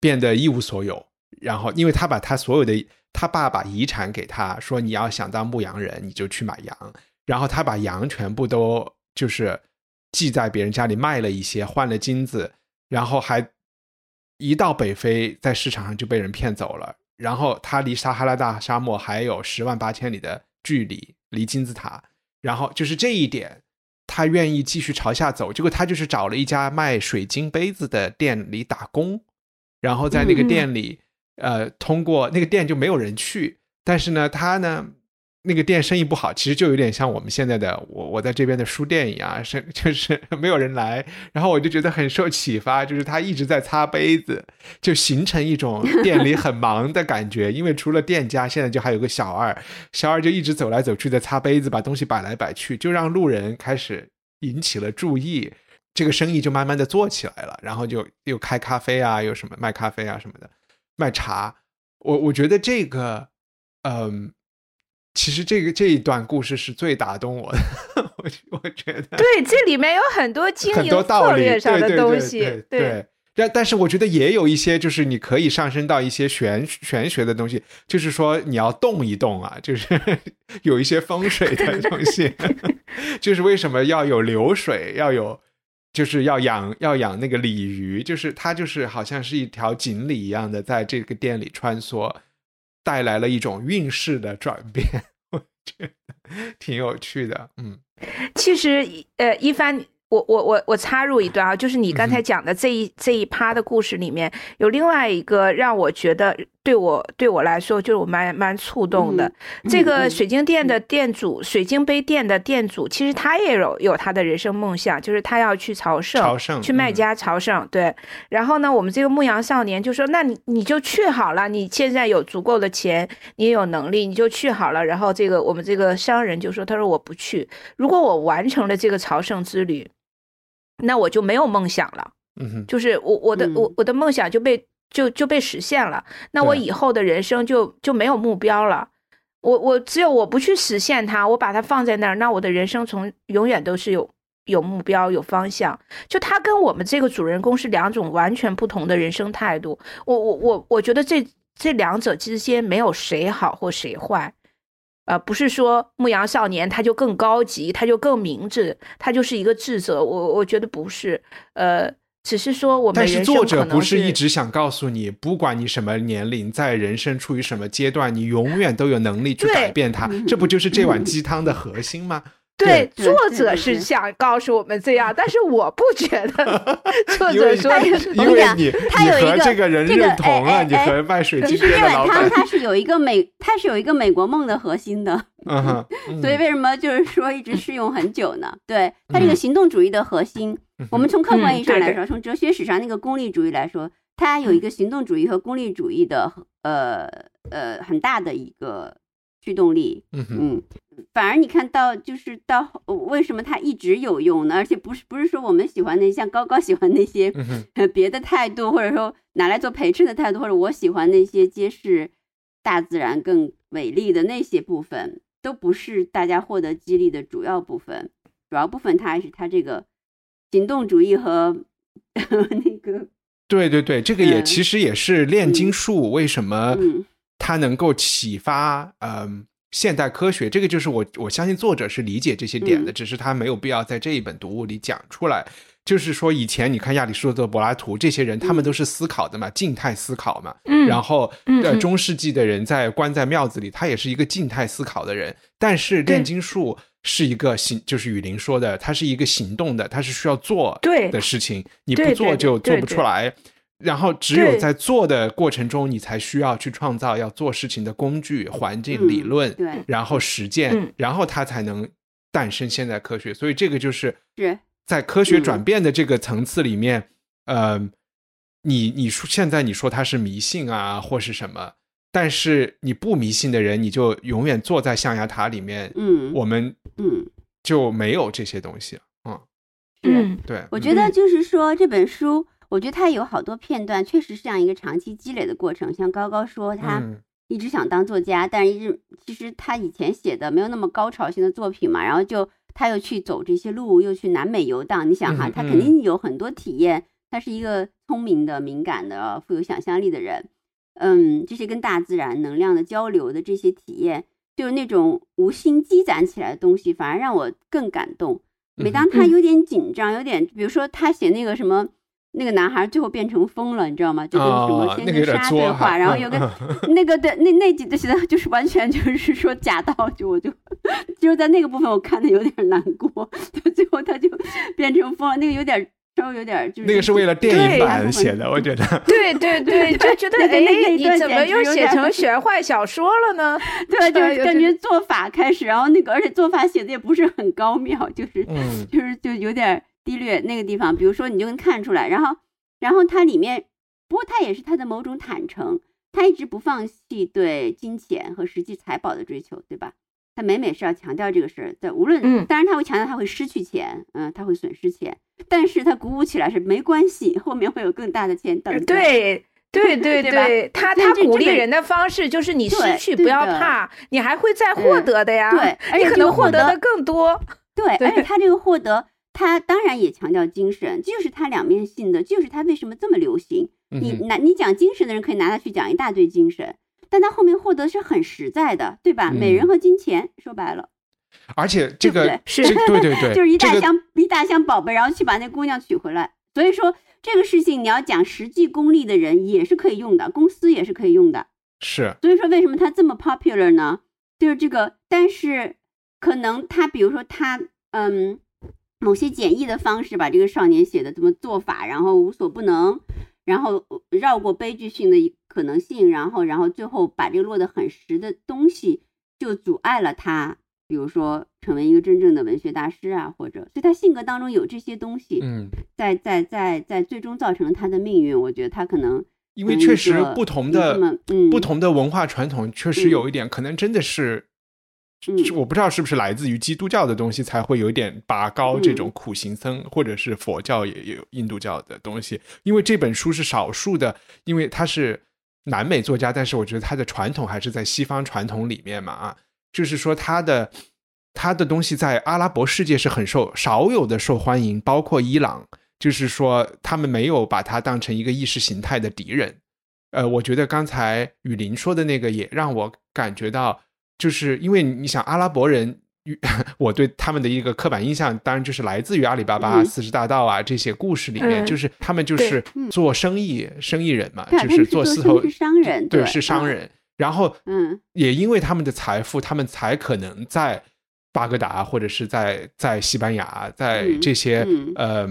变得一无所有。然后因为他把他所有的他爸爸遗产给他说你要想当牧羊人你就去买羊，然后他把羊全部都就是寄在别人家里卖了一些换了金子，然后还一到北非在市场上就被人骗走了。然后他离撒哈拉大沙漠还有十万八千里的距离，离金字塔。然后就是这一点，他愿意继续朝下走。结果他就是找了一家卖水晶杯子的店里打工，然后在那个嗯店里，呃，通过那个店就没有人去，但是呢，他呢。那个店生意不好，其实就有点像我们现在的我我在这边的书店一样，是 就是没有人来，然后我就觉得很受启发，就是他一直在擦杯子，就形成一种店里很忙的感觉。因为除了店家，现在就还有个小二，小二就一直走来走去的擦杯子，把东西摆来摆去，就让路人开始引起了注意，这个生意就慢慢的做起来了。然后就又开咖啡啊，有什么卖咖啡啊什么的，卖茶。我我觉得这个，嗯。其实这个这一段故事是最打动我的，我我觉得对，这里面有很多经营策略上的对对对东西，对对。但但是我觉得也有一些，就是你可以上升到一些玄玄学的东西，就是说你要动一动啊，就是 有一些风水的东西，就是为什么要有流水，要有，就是要养要养那个鲤鱼，就是它就是好像是一条锦鲤一样的在这个店里穿梭，带来了一种运势的转变，我觉得挺有趣的，嗯。其实，呃，一帆，我我我我插入一段啊，就是你刚才讲的这一这一趴的故事里面，有另外一个让我觉得对我对我来说就是我蛮蛮触动的。这个水晶店的店主，水晶杯店的店主，其实他也有有他的人生梦想，就是他要去朝圣，朝圣去麦家朝圣。对，然后呢，我们这个牧羊少年就说：“那你你就去好了，你现在有足够的钱，你也有能力，你就去好了。”然后这个我们这个商人就说：“他说我不去，如果我完成了这个朝圣之旅。”那我就没有梦想了，嗯哼，就是我我的我我的梦想就被就就被实现了，那我以后的人生就就没有目标了。我我只有我不去实现它，我把它放在那儿，那我的人生从永远都是有有目标有方向。就他跟我们这个主人公是两种完全不同的人生态度。我我我我觉得这这两者之间没有谁好或谁坏。呃，不是说牧羊少年他就更高级，他就更明智，他就是一个智者。我我觉得不是，呃，只是说我们但是作者不是一直想告诉你，不管你什么年龄，在人生处于什么阶段，你永远都有能力去改变它。这不就是这碗鸡汤的核心吗？对对作者是想告诉我们这样，但是我不觉得 作者说因为你他有一个这个人这个认同了，哎哎哎你和卖水晶其实店的老这碗汤板，它是有一个美，它是有一个美国梦的核心的，嗯 所以为什么就是说一直适用很久呢？对它这个嗯。行动主义的核心，我们从客观意义上来说，从哲学史上那个功利主义来说，它有一个行动主义和功利主义的呃呃很大的一个驱动力。嗯反而你看到就是到呃为什么它一直有用呢？而且不是不是说我们喜欢那像高高喜欢那些别的态度，或者说拿来做陪衬的态度，或者我喜欢那些揭示大自然更美丽的那些部分，都不是大家获得激励的主要部分。主要部分它还是它这个行动主义和 那个对对对，这个也嗯其实也是炼金嗯术为什么嗯它能够启发嗯、现代科学，这个就是我我相信作者是理解这些点的，嗯只是他没有必要在这一本读物里讲出来。就是说，以前你看亚里士多德、柏拉图这些人，他们都是思考的嘛，静态思考嘛。嗯然后，呃，嗯嗯中世纪的人在关在庙子里，他也是一个静态思考的人。但是炼金术是一个行，就是雨林说的，它是一个行动的，它是需要做对的事情，你不做就做不出来。然后只有在做的过程中，你才需要去创造要做事情的工具、环境、理嗯论，对然后实践，嗯。然后它才能诞生现代科学。所以这个就是是在科学嗯。转变的这个层次里面，呃，你你说现在你说它是迷信啊，或是什么，但是你不迷信的人，你就永远坐在象牙塔里面，嗯我们嗯。就没有这些东西了。嗯，嗯对，我嗯觉得就是说这本书，我觉得他有好多片段，确实是这样一个长期积累的过程。像高高说，他嗯一直想当作家，但是一直其实他以前写的没有那么高潮性的作品嘛，然后就他又去走这些路，又去南美游荡。你想哈，嗯他肯定有很多体验。他是一个聪明的、敏感的、富有想象力的人。嗯，这些跟大自然能量的交流的这些体验，就是那种无心积攒起来的东西，反而让我更感动。每当他嗯有点紧张，有点，比如说他写那个什么，那个男孩最后变成疯了，你知道吗？就跟什么先哦那个有跟沙对话，然后有个那个的那那几个写的就是完全就是说假道，就我就就是在那个部分我看的有点难过，就最后他就变成疯了，那个有点稍微有点就是那个是为了电影对版写的，我觉得。对对对，就觉得那个那那哎，你怎么又写成玄幻小说了呢？对，就感觉做法开始，然后那个而且做法写的也不是很高妙，就是嗯就是就有点低劣那个地方，比如说你就能看出来，然后然后它里面，不过它也是它的某种坦诚，他一直不放弃对金钱和实际财宝的追求，对吧？他每每是要强调这个事儿，在无论，嗯当然他会强调他会失去钱，嗯，他会损失钱，但是他鼓舞起来是没关系，后面会有更大的钱等着。对。对对对对，他他鼓励人的方式就是你失去不要怕，你还会再获嗯得的呀。对而你可且这个获得能获得的更多。对，对而且他这个获得，他当然也强调精神，这就是他两面性的，就是他为什么这么流行。你拿你讲精神的人可以拿他去讲一大堆精神，但他后面获得是很实在的，对吧？美人嗯和金钱，说白了而且这个是 对对对，就是一大这个箱、一大箱宝贝，然后去把那姑娘娶回来。所以说这个事情你要讲实际功利的人也是可以用的，公司也是可以用的。是所以说为什么他这么 popular 呢？就是这个，但是可能他比如说他，嗯，某些简易的方式把这个少年写的这么做法，然后无所不能，然后绕过悲剧性的可能性，然后然后最后把这个落得很实的东西，就阻碍了他，比如说成为一个真正的文学大师啊，或者所以他性格当中有这些东西，嗯，在在在在最终造成了他的命运。我觉得他可能因为确实不同的、嗯、不同的文化传统，确实有一点、可能真的是。嗯，我不知道是不是来自于基督教的东西才会有点拔高这种苦行僧，或者是佛教也有印度教的东西。因为这本书是少数的，因为他是南美作家，但是我觉得他的传统还是在西方传统里面嘛啊，就是说他的他的东西在阿拉伯世界是很受少有的受欢迎，包括伊朗，就是说他们没有把它当成一个意识形态的敌人。呃，我觉得刚才雨林说的那个也让我感觉到。就是因为你想阿拉伯人，我对他们的一个刻板印象，当然就是来自于阿里巴巴、四十大盗啊这些故事里面，就是他们就是做生意生意人嘛，就是做丝绸商人，对，是商人。然后，嗯，也因为他们的财富，他们才可能在巴格达或者是在在西班牙，在这些呃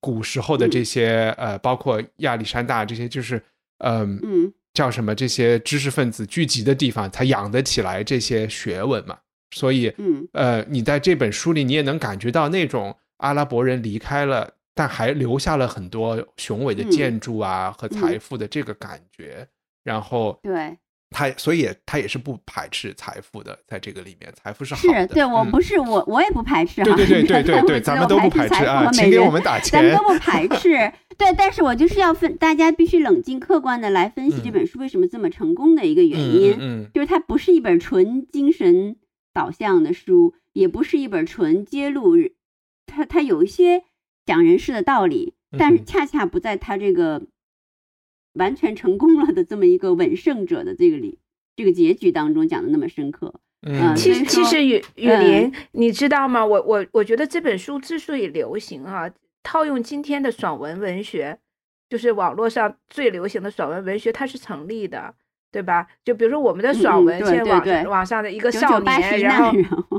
古时候的这些呃，包括亚历山大这些，就是嗯嗯。叫什么？这些知识分子聚集的地方，才养得起来这些学问嘛。所以，嗯，呃，你在这本书里，你也能感觉到那种阿拉伯人离开了，但还留下了很多雄伟的建筑啊和财富的这个感觉。然后，对。他所以他也是不排斥财富的，在这个里面，财富是好的。是对我不是我我也不排斥哈。对对对对对，咱们都不排斥啊，请给我们打钱。咱们都不排斥。对，但是我就是要分，大家必须冷静客观的来分析这本书为什么这么成功的一个原因。嗯，就是它不是一本纯精神导向的书，也不是一本纯揭露，它它有一些讲人事的道理，但是恰恰不在它这个。完全成功了的这么一个稳胜者的这个里这个结局当中讲的那么深刻，嗯，其实其实雨雨林，你知道吗？我我我觉得这本书之所以流行啊，套用今天的爽文文学，就是网络上最流行的爽文文学，它是成立的。对吧？就比如说我们的爽文，现在网网上的一个少年，然后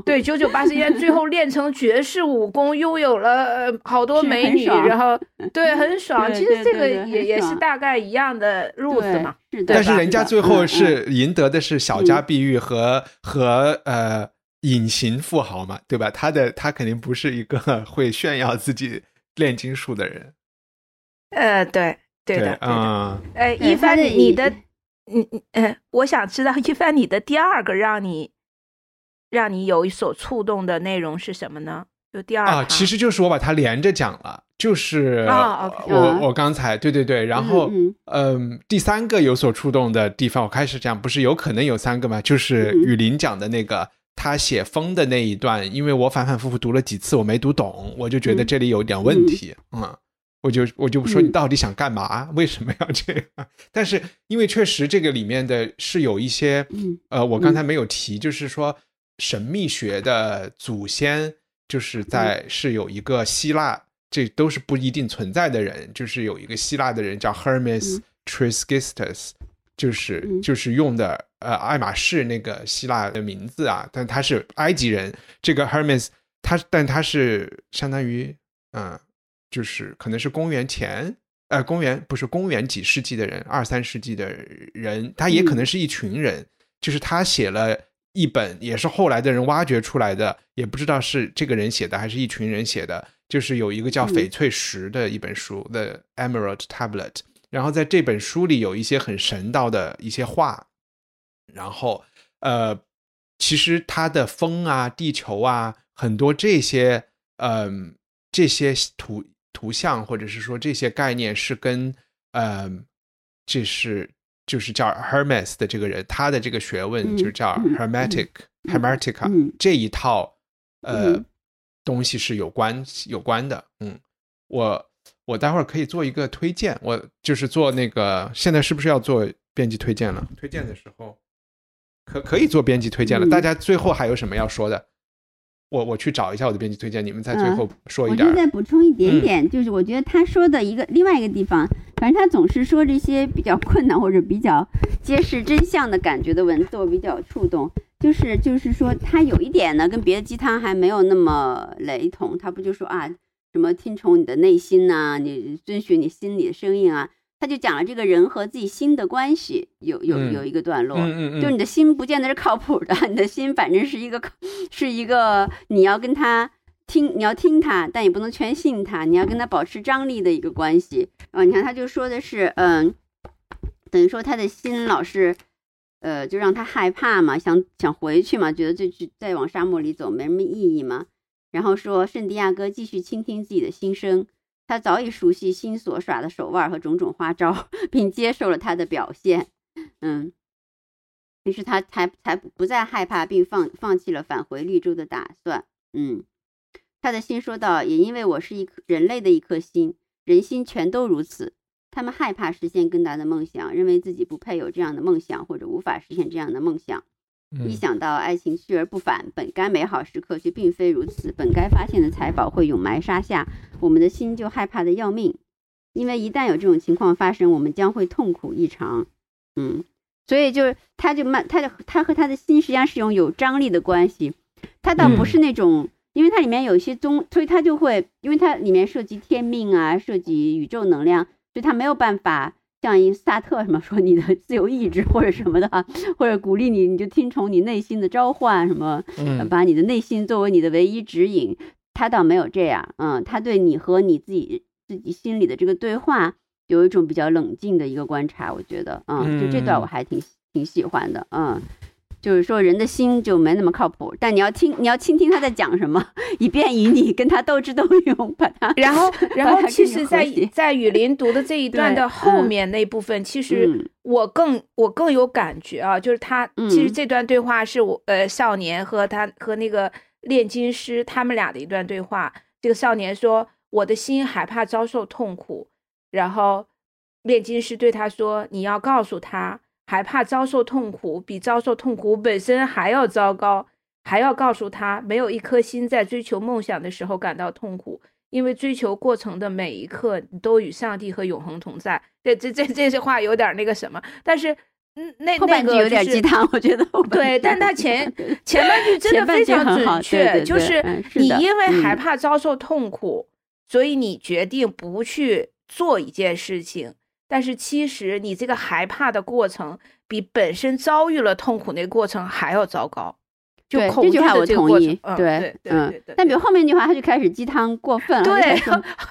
对九九八十一难，最后练成绝世武功，拥有了好多美女，然后 对很爽。其实这个也也是大概一样的路子嘛。但是人家最后是赢得的是小家碧玉和和呃隐形富豪嘛，对吧？他的他肯定不是一个 会炫耀自己炼金术的人。呃，对对的，嗯，哎，一帆，你的。嗯嗯呃，我想知道一帆，你的第二个让你让你有所触动的内容是什么呢？就第二啊，其实就是我把它连着讲了，就是我我刚才对对对，然后嗯，第三个有所触动的地方，我开始讲，不是有可能有三个吗？就是雨林讲的那个他写风的那一段，因为我反反复复读了几次，我没读懂，我就觉得这里有点问题，嗯。我就我就说你到底想干嘛？为什么要这样？但是因为确实这个里面的是有一些，呃，我刚才没有提，就是说神秘学的祖先就是在是有一个希腊，这都是不一定存在的人，就是有一个希腊的人叫 Hermes Trisgistus，就是就是用的呃爱马仕那个希腊的名字啊，但他是埃及人。这个 Hermes 他但他是相当于嗯。就是可能是公元前，呃，公元不是公元几世纪的人，二三世纪的人，他也可能是一群人。就是他写了一本，也是后来的人挖掘出来的，也不知道是这个人写的还是一群人写的。就是有一个叫翡翠石的一本书，《The Emerald Tablet》。然后在这本书里有一些很神道的一些话。然后，呃，其实它的风啊、地球啊，很多这些，嗯，这些图。图像或者是说这些概念是跟呃，这是就是叫 Hermes 的这个人，他的这个学问就叫 Hermetic Hermetica 这一套呃东西是有关有关的。嗯，我我待会儿可以做一个推荐，我就是做那个现在是不是要做编辑推荐了？推荐的时候可可以做编辑推荐了。大家最后还有什么要说的？我我去找一下我的编辑推荐，你们在最后说一点。我就再补充一点点，就是我觉得他说的一个另外一个地方，反正他总是说这些比较困难或者比较揭示真相的感觉的文字，我比较触动。就是就是说，他有一点呢，跟别的鸡汤还没有那么雷同。他不就说啊，什么听从你的内心呐、你遵循你心里的声音啊？他就讲了这个人和自己心的关系，有有嗯有一个段落，嗯嗯嗯就是你的心不见得是靠谱的，你的心反正是一个是一个你要跟他听，你要听他，但也不能全信他，你要跟他保持张力的一个关系。啊，你看他就说的是，嗯，等于说他的心老是。呃，就让他害怕嘛，想想回去嘛，觉得这去再往沙漠里走没什么意义嘛。然后说圣地亚哥继续倾听自己的心声，他早已熟悉心所耍的手腕和种种花招，并接受了他的表现。嗯，于是他才才不再害怕，并放放弃了返回绿洲的打算。嗯，他的心说道：“也因为我是一颗人类的一颗心，人心全都如此。”他们害怕实现更大的梦想，认为自己不配有这样的梦想，或者无法实现这样的梦想。嗯一想到爱情去而不返，本该美好时刻却并非如此，本该发现的财宝会永埋沙下，我们的心就害怕的要命。因为一旦有这种情况发生，我们将会痛苦异常。嗯，所以就是他就慢，他就他和他的心实际上是用有张力的关系。他倒不是那种，因为它里面有一些宗，所以他就会，因为它里面涉及天命啊，涉及宇宙能量。所以他没有办法像一萨特什么说你的自由意志或者什么的啊，或者鼓励你，你就听从你内心的召唤，什么，嗯把你的内心作为你的唯一指引。他倒没有这样，嗯，他对你和你自己自己心里的这个对话有一种比较冷静的一个观察，我觉得，嗯，就这段我还挺挺喜欢的，嗯。就是说，人的心就没那么靠谱，但你要听，你要倾听他在讲什么，以便于你跟他斗智斗勇，把他 然后，然后其实在，在雨林读的这一段的后嗯面那部分，其实嗯我更我更有感觉啊，就是他其实嗯这段对话是我呃少年和他和那个炼金师他们俩的一段对话。这个少年说：“我的心害怕遭受痛苦。”然后炼金师对他说：“你要告诉他，害怕遭受痛苦比遭受痛苦本身还要糟糕。”还要告诉他，没有一颗心在追求梦想的时候感到痛苦，因为追求过程的每一刻都与上帝和永恒同在。这这这这些话有点那个什么，但是嗯，那后半句有点鸡。汤，我觉得对，但他前 前半句真的非常准确，就是你因为害嗯怕遭受痛苦，所以你决定不去做一件事情。但是其实你这个害怕的过程，比本身遭遇了痛苦那个过程还要糟糕。就对恐惧这句话我的这个过同意，对对嗯但比如后面那句话，他就开始鸡汤过分了，对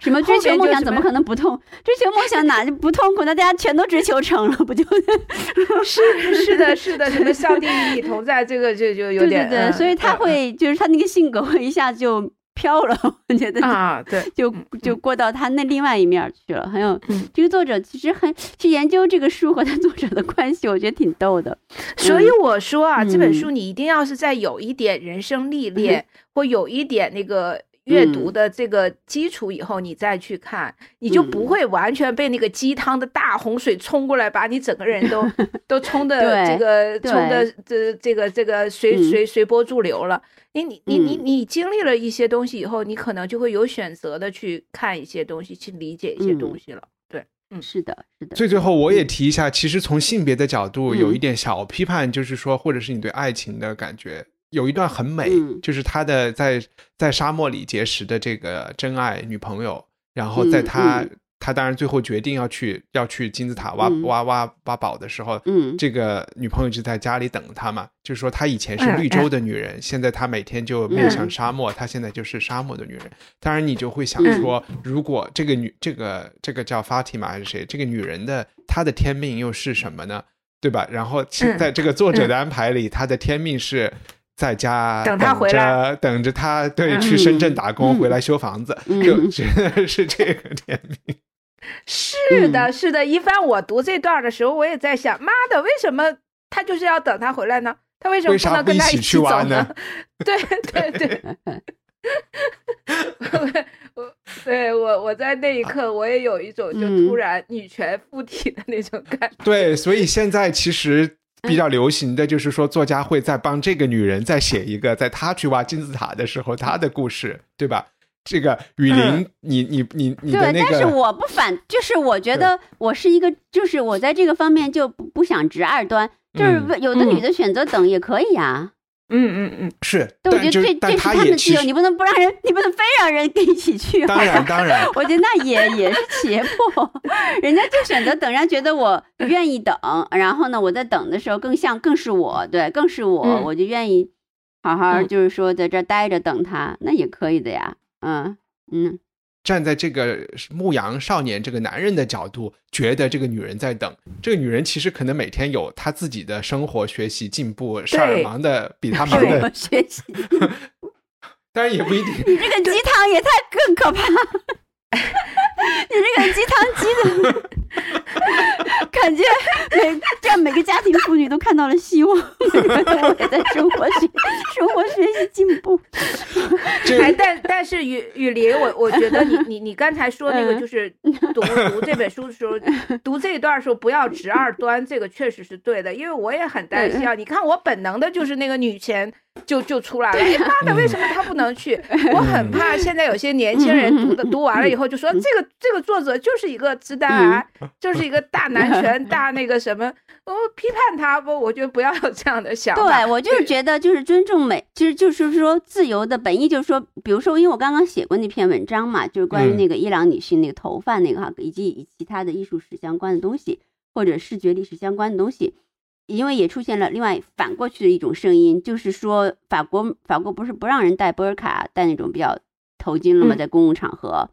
什么追求梦想怎么可能不痛？追求梦想哪就不痛苦？那大家全都追求成了，不就？是是的，是的，什么上帝与你同在，这个就就有点，对对，对所以他嗯会就是他那个性格会一下就飘了，我觉得啊，对，就嗯就过到他那另外一面去了。很有嗯这个作者其实很去研究这个书和他作者的关系，我觉得挺逗的。所以我说啊，这本嗯书你一定要是在有一点人生历练，或有一点那个阅读嗯。的这个基础以后，你再去看，你就不嗯。会完全被那个鸡汤的大洪水冲过来，把你整个人都 都冲的这个冲的这这个这个随嗯。随随波逐流了。你你你你嗯。你经历了一些东西以后，你可能就会有选择的去看一些东西，去理解一些东嗯西了。对，嗯。是的，是的。最最后我也提一下，其实从性别的角度有一嗯。点小批判，就是说，或者是你对爱情的感觉，有一段很美，嗯就是他的在在沙漠里结识的这个真爱女朋友，然后在嗯他、嗯他当然最后决定要去要去金字塔挖、嗯挖挖挖宝的时候，嗯这个女朋友就在家里等他嘛，就是说她以前是嗯绿洲的女人，现在她每天就面向嗯沙漠，她现在就是沙漠的女人。当然，你就会想嗯说，如果这个女这个这个叫 Fatima 还是谁，这个女人的她的天命又是什么呢？对吧？然后在这个作者的安排里，她的天命是。在家等他回来，等着他对嗯去深圳打工，嗯回来修房子，嗯就真的是这个甜蜜。是嗯的，是的。一帆，我读这段的时候，我也在想，妈的，为什么他就是要等他回来呢？他为什么不能跟他一起去玩呢？对对对，我对我我在那一刻，我也有一种就突嗯然女权附体的那种感觉。对，所以现在其实比较流行的就是说，作家会在帮这个女人再写一个，在她去挖金字塔的时候她的故事，对吧？这个雨林，嗯你你你你的对，那但是，我不反，就是我觉得我是一个，就是我在这个方面就不不想直二端，就是有的女的选择等也可以啊，嗯嗯嗯嗯，是，但我觉得这这是但他他们的自由，你不能不让人，你不能非让人跟一起去。当然当然。我觉得那也 也是胁迫，人家就选择等，人家觉得我愿意等，然后呢，我在等的时候更像更是我，对，更是我，嗯。我就愿意好好嗯。就是说在这儿待着等他，那也可以的呀，嗯嗯，站在这个牧羊少年这个男人的角度，觉得这个女人在等。这个女人其实可能每天有她自己的生活、学习、进步，事儿忙的比他忙对的，学习，当然也不一定。你这个鸡汤也太更可怕，你这个鸡汤鸡的，感觉每这样每个家庭妇女都看到了希望，我也在生活学生活学习进步。哎，但但是雨雨林，我我觉得你你你刚才说那个嗯。就是读读这本书的时候，读这一段的时候不要直二端，这个确实是对的，因为我也很担心啊。你看我本能的就是那个女权就就出来了，哎妈的，为什么她不能去？我很怕现在有些年轻人读的读完了以后就说这个这个作者就是一个直男癌，就是一个大男 权大那个什么，我批判他不，我觉得不要有这样的想法。对我就是觉得，就是尊重美，其实就是说自由的本意，就是说，比如说，因为我刚刚写过那篇文章嘛，就是关于嗯那个伊朗女性那个头发那个哈，以及以其他的艺术史相关的东西，或者视觉历史相关的东西，因为也出现了另外反过去的一种声音，就是说法国法国不是不让人戴波尔卡，戴那种比较头巾了吗？嗯在公共场合，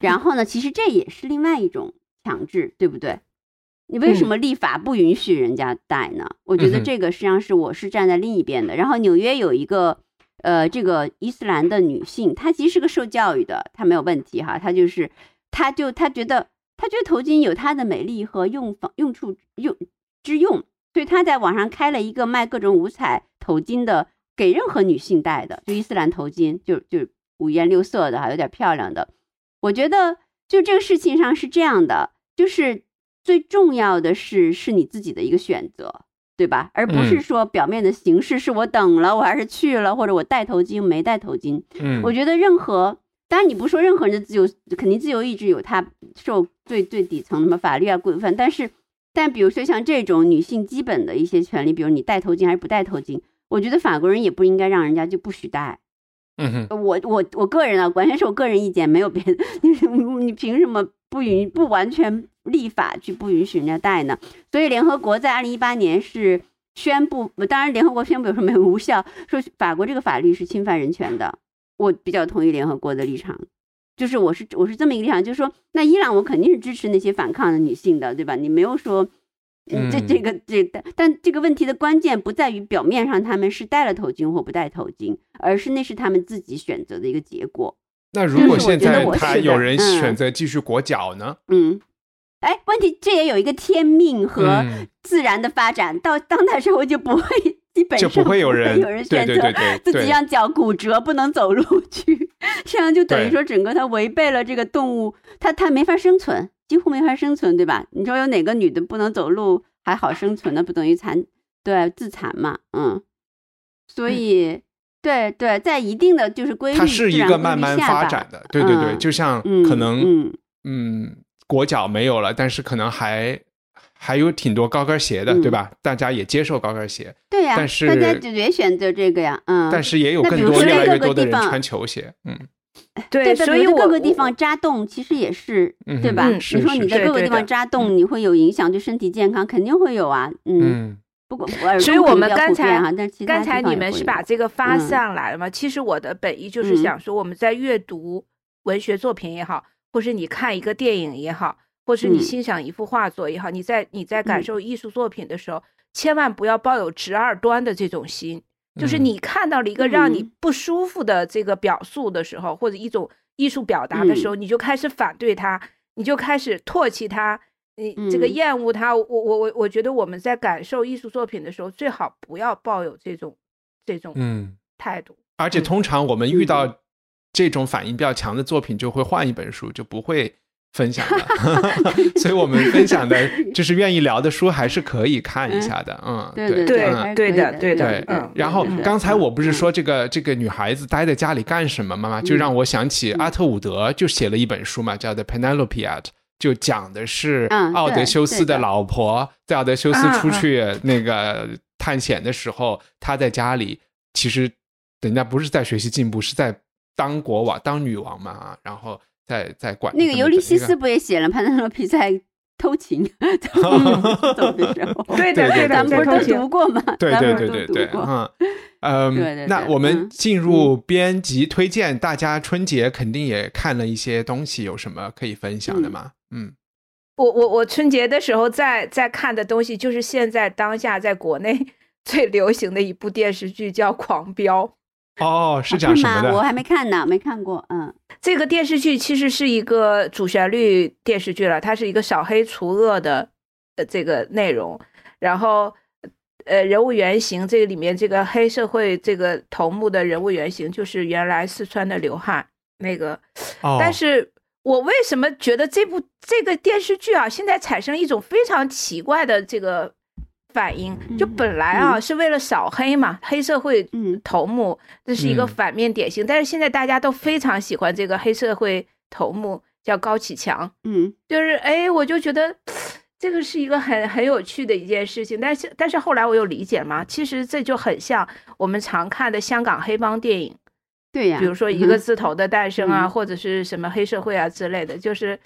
然后呢，其实这也是另外一种强制，对不对？你为什嗯么立法不允许人家戴呢？我觉得这个实际上是我是站在另一边的。然后纽约有一个呃，这个伊斯兰的女性，她其实是个受教育的，她没有问题哈，她就是她就她觉得她觉得头巾有它的美丽和用方用处用之用，所以她在网上开了一个卖各种五彩头巾的，给任何女性戴的，就伊斯兰头巾，就就五颜六色的哈，有点漂亮的。我觉得就这个事情上是这样的，就是最重要的是是你自己的一个选择，对吧？而不是嗯说表面的形式是我等了，我还是去了，或者我戴头巾没戴头巾。嗯，我觉得任何，当然你不说任何人的自由，肯定自由意志有它受最最底层的什么法律啊规范，但是但比如说像这种女性基本的一些权利，比如你戴头巾还是不戴头巾，我觉得法国人也不应该让人家就不许戴。嗯哼，我我我个人啊，完全是我个人意见，没有别的。你你凭什么不允不完全立法去不允许人家戴呢？所以联合国在二零一八年是宣布，当然联合国宣布有什么无效，说法国这个法律是侵犯人权的。我比较同意联合国的立场，就是我是我是这么一个立场，就是说，那伊朗我肯定是支持那些反抗的女性的，对吧？你没有说。嗯，这嗯。这个这但但这个问题的关键不在于表面上他们是戴了头巾或不戴头巾，而是那是他们自己选择的一个结果。那如果现在他有人嗯。选择继续裹脚呢？嗯，哎，问题这也有一个天命和嗯。自然的发展，到当代社会就不会，基本上就不会有人有人选择自己让脚骨折不能走路去，这样就等于说整个它违背了这个动物，它它没法生存，几乎没法生存，对吧？你说有哪个女的不能走路还好生存的，不等于残对自残嘛？嗯，所以。对对，在一定的就是规律，它是一个慢慢发展的，对对对，嗯就像嗯可能嗯嗯，裹脚没有了，但是可能还还有挺多高跟鞋的，嗯对吧？大家也接受高跟鞋，对呀，但是大家就也选择这个呀，嗯，但是也有更多越来越多的人穿球鞋，嗯 对，对，所以我在各个地方扎洞，其实也是嗯对吧？嗯你说你在各个地方扎洞，你会有影响对身体健康，肯定会有啊，嗯，嗯不过所以我们刚才哈，但其他刚才你们是把这个发嗯上来了吗？其实我的本意就是嗯想说，我们在阅读文学作品也好，或是你看一个电影也好，或是你嗯欣赏一幅画作也好，你在你在感嗯受艺术作品的时候，千万不要抱有直二端的这种心。就是嗯你看到了一个让你嗯不舒服的这个表述的时候，或者一种艺术表达的时候，你就开始反对它，你就开始唾弃它，你这个嗯厌恶它。我我我我觉得我们在感受艺术作品的时候，最好不要抱有这种这种嗯，态度。而且嗯通常我们遇嗯到这种反应比较强的作品，就会换一本书，就不会分享了。所以我们分享的就是愿意聊的书，还是可以看一下的。嗯，对对对的。的对的对嗯，然后刚才我不是嗯说这个这个女孩子待在家里干什么嘛，就让我想起嗯阿特伍德就写了一本书嘛，叫《The Penelope》，就讲的是嗯奥德修斯的老婆在奥德修斯出去那个探险的时候，她在家里其实人家不是在学习进步，是在当国王、当女王嘛啊，然后在在管那个尤利西斯不也写了潘多洛皮在偷情 走的时候？对的对对咱们不是都读过吗？对对对对对，嗯嗯，对对对那我们嗯进入编辑推荐，大家春节肯定也看了一些东西，有什么可以分享的吗？嗯，我我我春节的时候在在看的东西，就是现在当下在国内 最流行的一部电视剧，叫《狂飙》。哦，是哦讲什么吗？我？还没看呢，没看过。嗯这个电视剧其实是一个主旋律电视剧了，它是一个扫黑除恶的呃这个内容，然后呃人物原型这个里面这个黑社会这个头目的人物原型就是原来四川的刘汉那个，哦，但是我为什么觉得这部这个电视剧啊，现在产生一种非常奇怪的这个反应？就嗯本来啊、嗯是为了扫黑嘛，黑社会嗯头目这是一个嗯反面典型，但是现在大家都非常喜欢这个黑社会头目叫高启强，嗯就是哎，我就觉得。这个是一个很很有趣的一件事情，但是但是后来我又理解嘛，其实这就很像我们常看的香港黑帮电影，对呀。比如说一个嗯字头的诞生啊，嗯或者是什么黑社会啊之类的，就是，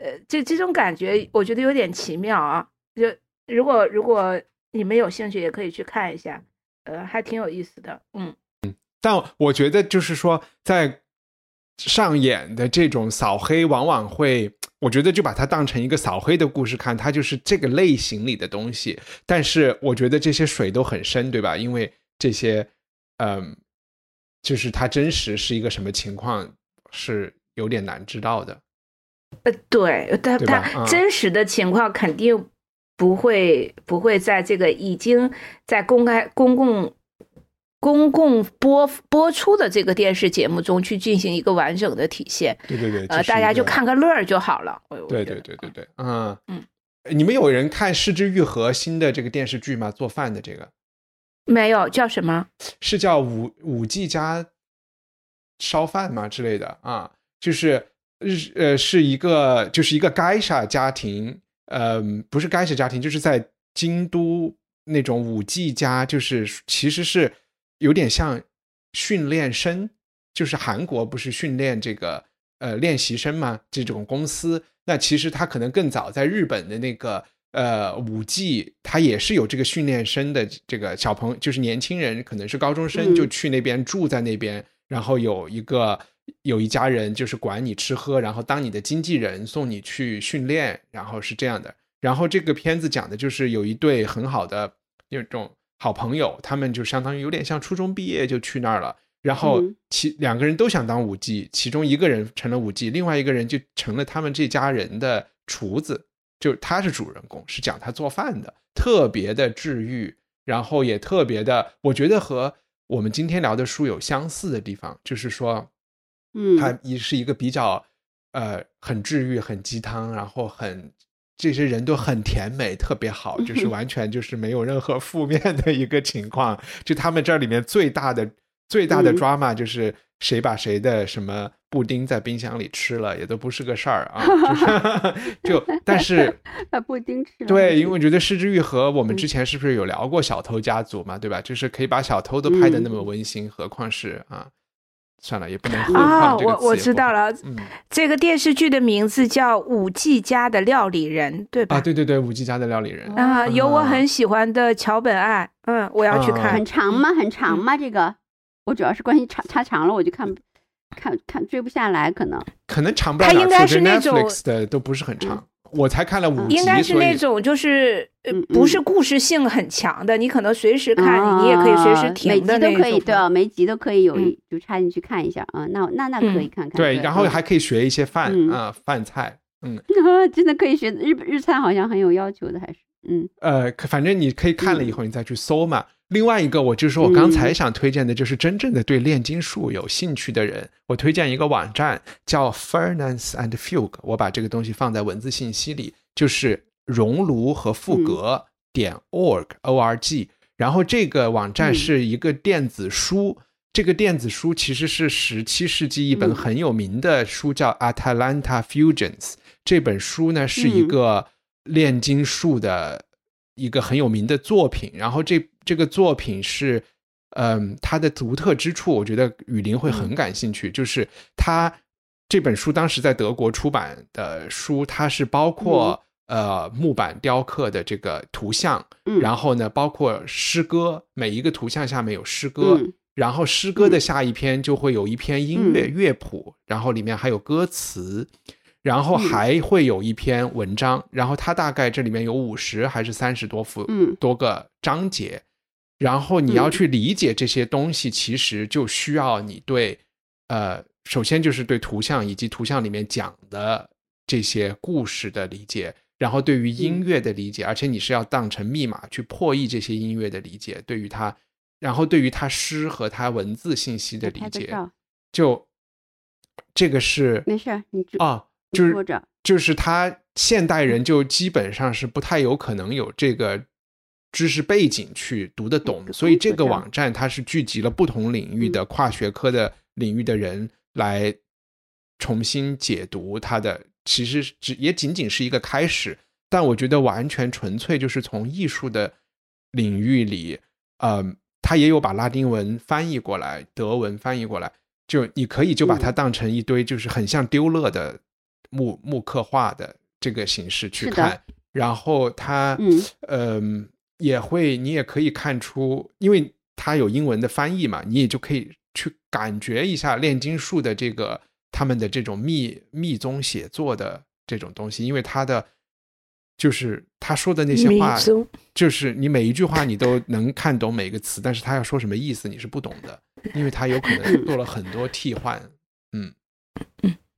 呃，这这种感觉我觉得有点奇妙啊。就如果如果你们有兴趣，也可以去看一下，呃，还挺有意思的。嗯嗯，但我觉得就是说，在上演的这种扫黑，往往会，我觉得就把它当成一个扫黑的故事看，它就是这个类型里的东西。但是我觉得这些水都很深，对吧？因为这些，嗯、就是它真实是一个什么情况，是有点难知道的。呃，对，但它真实的情况肯定不会不会在这个已经在公开公共。公共播播出的这个电视节目中去进行一个完整的体现，对对对，呃，大家就看个乐儿就好了。对对对对对，嗯嗯，你们有人看《失之愈合》新的这个电视剧吗？做饭的这个没有叫什么？是叫五五 G 加烧饭吗之类的啊？就是日呃是一个就是一个该沙家庭，呃不是该沙家庭，就是在京都那种舞伎家，就是其实是有点像训练生，就是韩国不是训练这个呃练习生吗？这种公司，那其实他可能更早在日本的那个呃五 G，它也是有这个训练生的这个小朋友，就是年轻人，可能是高中生，嗯就去那边住在那边，然后有一个有一家人就是管你吃喝，然后当你的经纪人，送你去训练，然后是这样的。然后这个片子讲的就是有一对很好的那种好朋友，他们就相当于有点像初中毕业就去那儿了。然后嗯其两个人都想当舞姬，其中一个人成了舞姬，另外一个人就成了他们这家人的厨子，就他是主人公，是讲他做饭的，特别的治愈，然后也特别的，我觉得和我们今天聊的书有相似的地方，就是说，嗯它也是一个比较呃很治愈、很鸡汤，然后很这些人都很甜美，特别好，就是 完全就是没有任何负面的一个情况。就他们这里面最大的最大的嗯 drama 就是谁把谁的什么布丁在冰箱里吃了，也都不是个事儿啊。就是就但是 把布丁吃了。对，因为我觉得失之愈合，我们嗯之前是不是有聊过小偷家族嘛，对吧？就是可以把小偷都拍的那嗯么温馨，何况是啊，算了，也不能混啊，换这个我我知道了，嗯这个电视剧的名字叫《五 G 家的料理人》，对吧？啊，对对对，五 G 家的料理人，啊，有我啊很喜欢的桥本爱，嗯，我要去啊看很。长吗？很长嗯吗？这个我主要是关系长，太长了我就看看看追不下来，可能。可能长不了它应该是那种 Netflix 的都不是很长，我才看了五集，应该是那种就是不是嗯。故事性很强的，你可能随时看，你也可以随时啊停的那每集都可以，对啊，每集都可以有就插进去看一下啊。那那那可以嗯。看看。对，然后嗯。还可以学一些饭嗯。啊饭菜，嗯。真的可以学日日餐，好像很有要求的，还是嗯。呃，可反正你可以看了以后你再去搜嘛。另外一个，我就是我刚才嗯。想推荐的，就是真正的对炼金术有兴趣的人，我推荐一个网站叫 Furnace and Fugue，我把这个东西放在文字信息里，就是熔炉和复格点 org o r g。然后这个网站嗯。是一个电子书，这个电子书其实是十七世纪一本嗯。很有名的书，叫《Atalanta Fusions》。这本书呢是一嗯。个炼金术的一个很有名的作品，然后这这个作品是嗯，它的独特之处，我觉得雨林会很感兴趣，就是它这本书当时在德国出版的书，它是包括、呃木板雕刻的这个图像，嗯。然后呢，包括诗歌，每一个图像下面有诗歌，嗯。然后诗歌的下一篇就会有一篇音乐、嗯。乐谱，然后里面还有歌词，然后嗯还会有一篇文章，然后它大概这里面有五十还是三十多幅、嗯多个章节，然后你要嗯去理解这些东西，其实就需要你对呃，首先就是对图像以及图像里面讲的这些故事的理解。然后对于音乐的理解，而且你是要当成密码去破译这些音乐的理解，对于它，然后对于它诗和它文字信息的理解，就这个是没事儿，你就啊，你就是就是他现代人就基本上是不太有可能有这个知识背景去读得懂这，个所以这个网。站它是聚集了不同领域的跨学科的领域的人来重新解读它的，其实只也仅仅是一个开始，但我觉得完全纯粹就是从艺术的领域里，呃，他也有把拉丁文翻译过来，德文翻译过来，就你可以就把它嗯。当成一堆就是很像丢勒的木木刻画的这个形式去看，然后它嗯。嗯也会你也可以看出，因为它有英文的翻译嘛，你也就可以去感觉一下炼金术的这个他们的这种密密宗写作的这种东西，因为他的就是他说的那些话，就是你每一句话你都能看懂每个词，但是他要说什么意思你是不懂的，因为他有可能做了很多替换。嗯。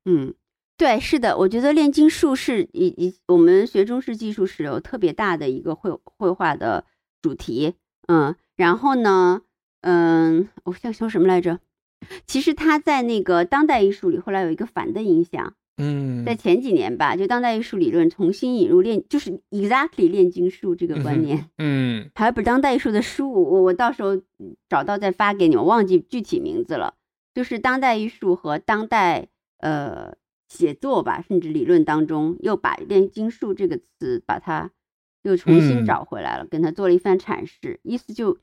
嗯，对，是的，我觉得炼金术是以以我们学中式技术是有特别大的一个绘绘画的主题，嗯，然后呢，嗯，我想说什么来着？其实他在那个当代艺术里后来有一个反的影响，嗯在前几年吧，就当代艺术理论重新引入炼，就是 exactly 炼金术这个观念。嗯还有本当代艺术的书，我我到时候找到再发给你，我忘记具体名字了。就是当代艺术和当代呃写作吧，甚至理论当中又把炼金术这个词把它又重嗯新找回来了，跟他做了一番阐释，意思就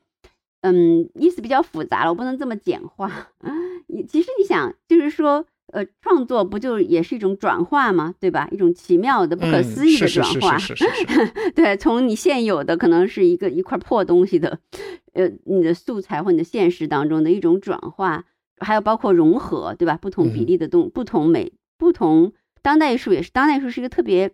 嗯意思比较复杂了，我不能这么简化。你其实你想，就是说。呃，创作不就也是一种转化吗？对吧？一种奇妙的、不可嗯思议的转化。对，从你现有的可能是一个一块破东西的，呃，你的素材或你的现实当中的一种转化，还有包括融合，对吧？不同比嗯例的东，不同美，不同当代艺术也是，当代艺术是一个特别，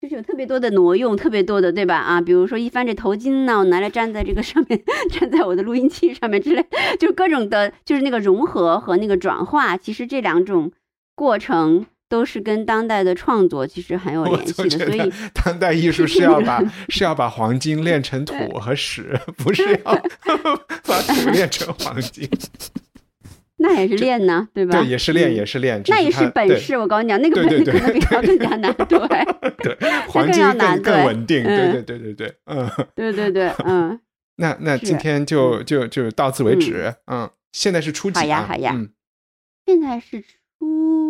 就是有特别多的挪用，特别多的，对吧？啊，比如说一翻这头巾呢，我拿来粘在这个上面，粘在我的录音器上面之类，就各种的，就是那个融合和那个转化，其实这两种过程。都是跟当代的创作其实很有我联系的，所以当代艺术是要把是要把黄金炼成土和屎，不是要 把土 炼成黄金。那也是练呢，对吧？对，也是练，嗯也是练，那也是本事。我告诉你讲，那个本事可能比他更加难。对，对，环境更更要难更稳定。对嗯对对对对，嗯。对对对，嗯，那那今天就就就到此为止。嗯，现在是初几好呀现在是初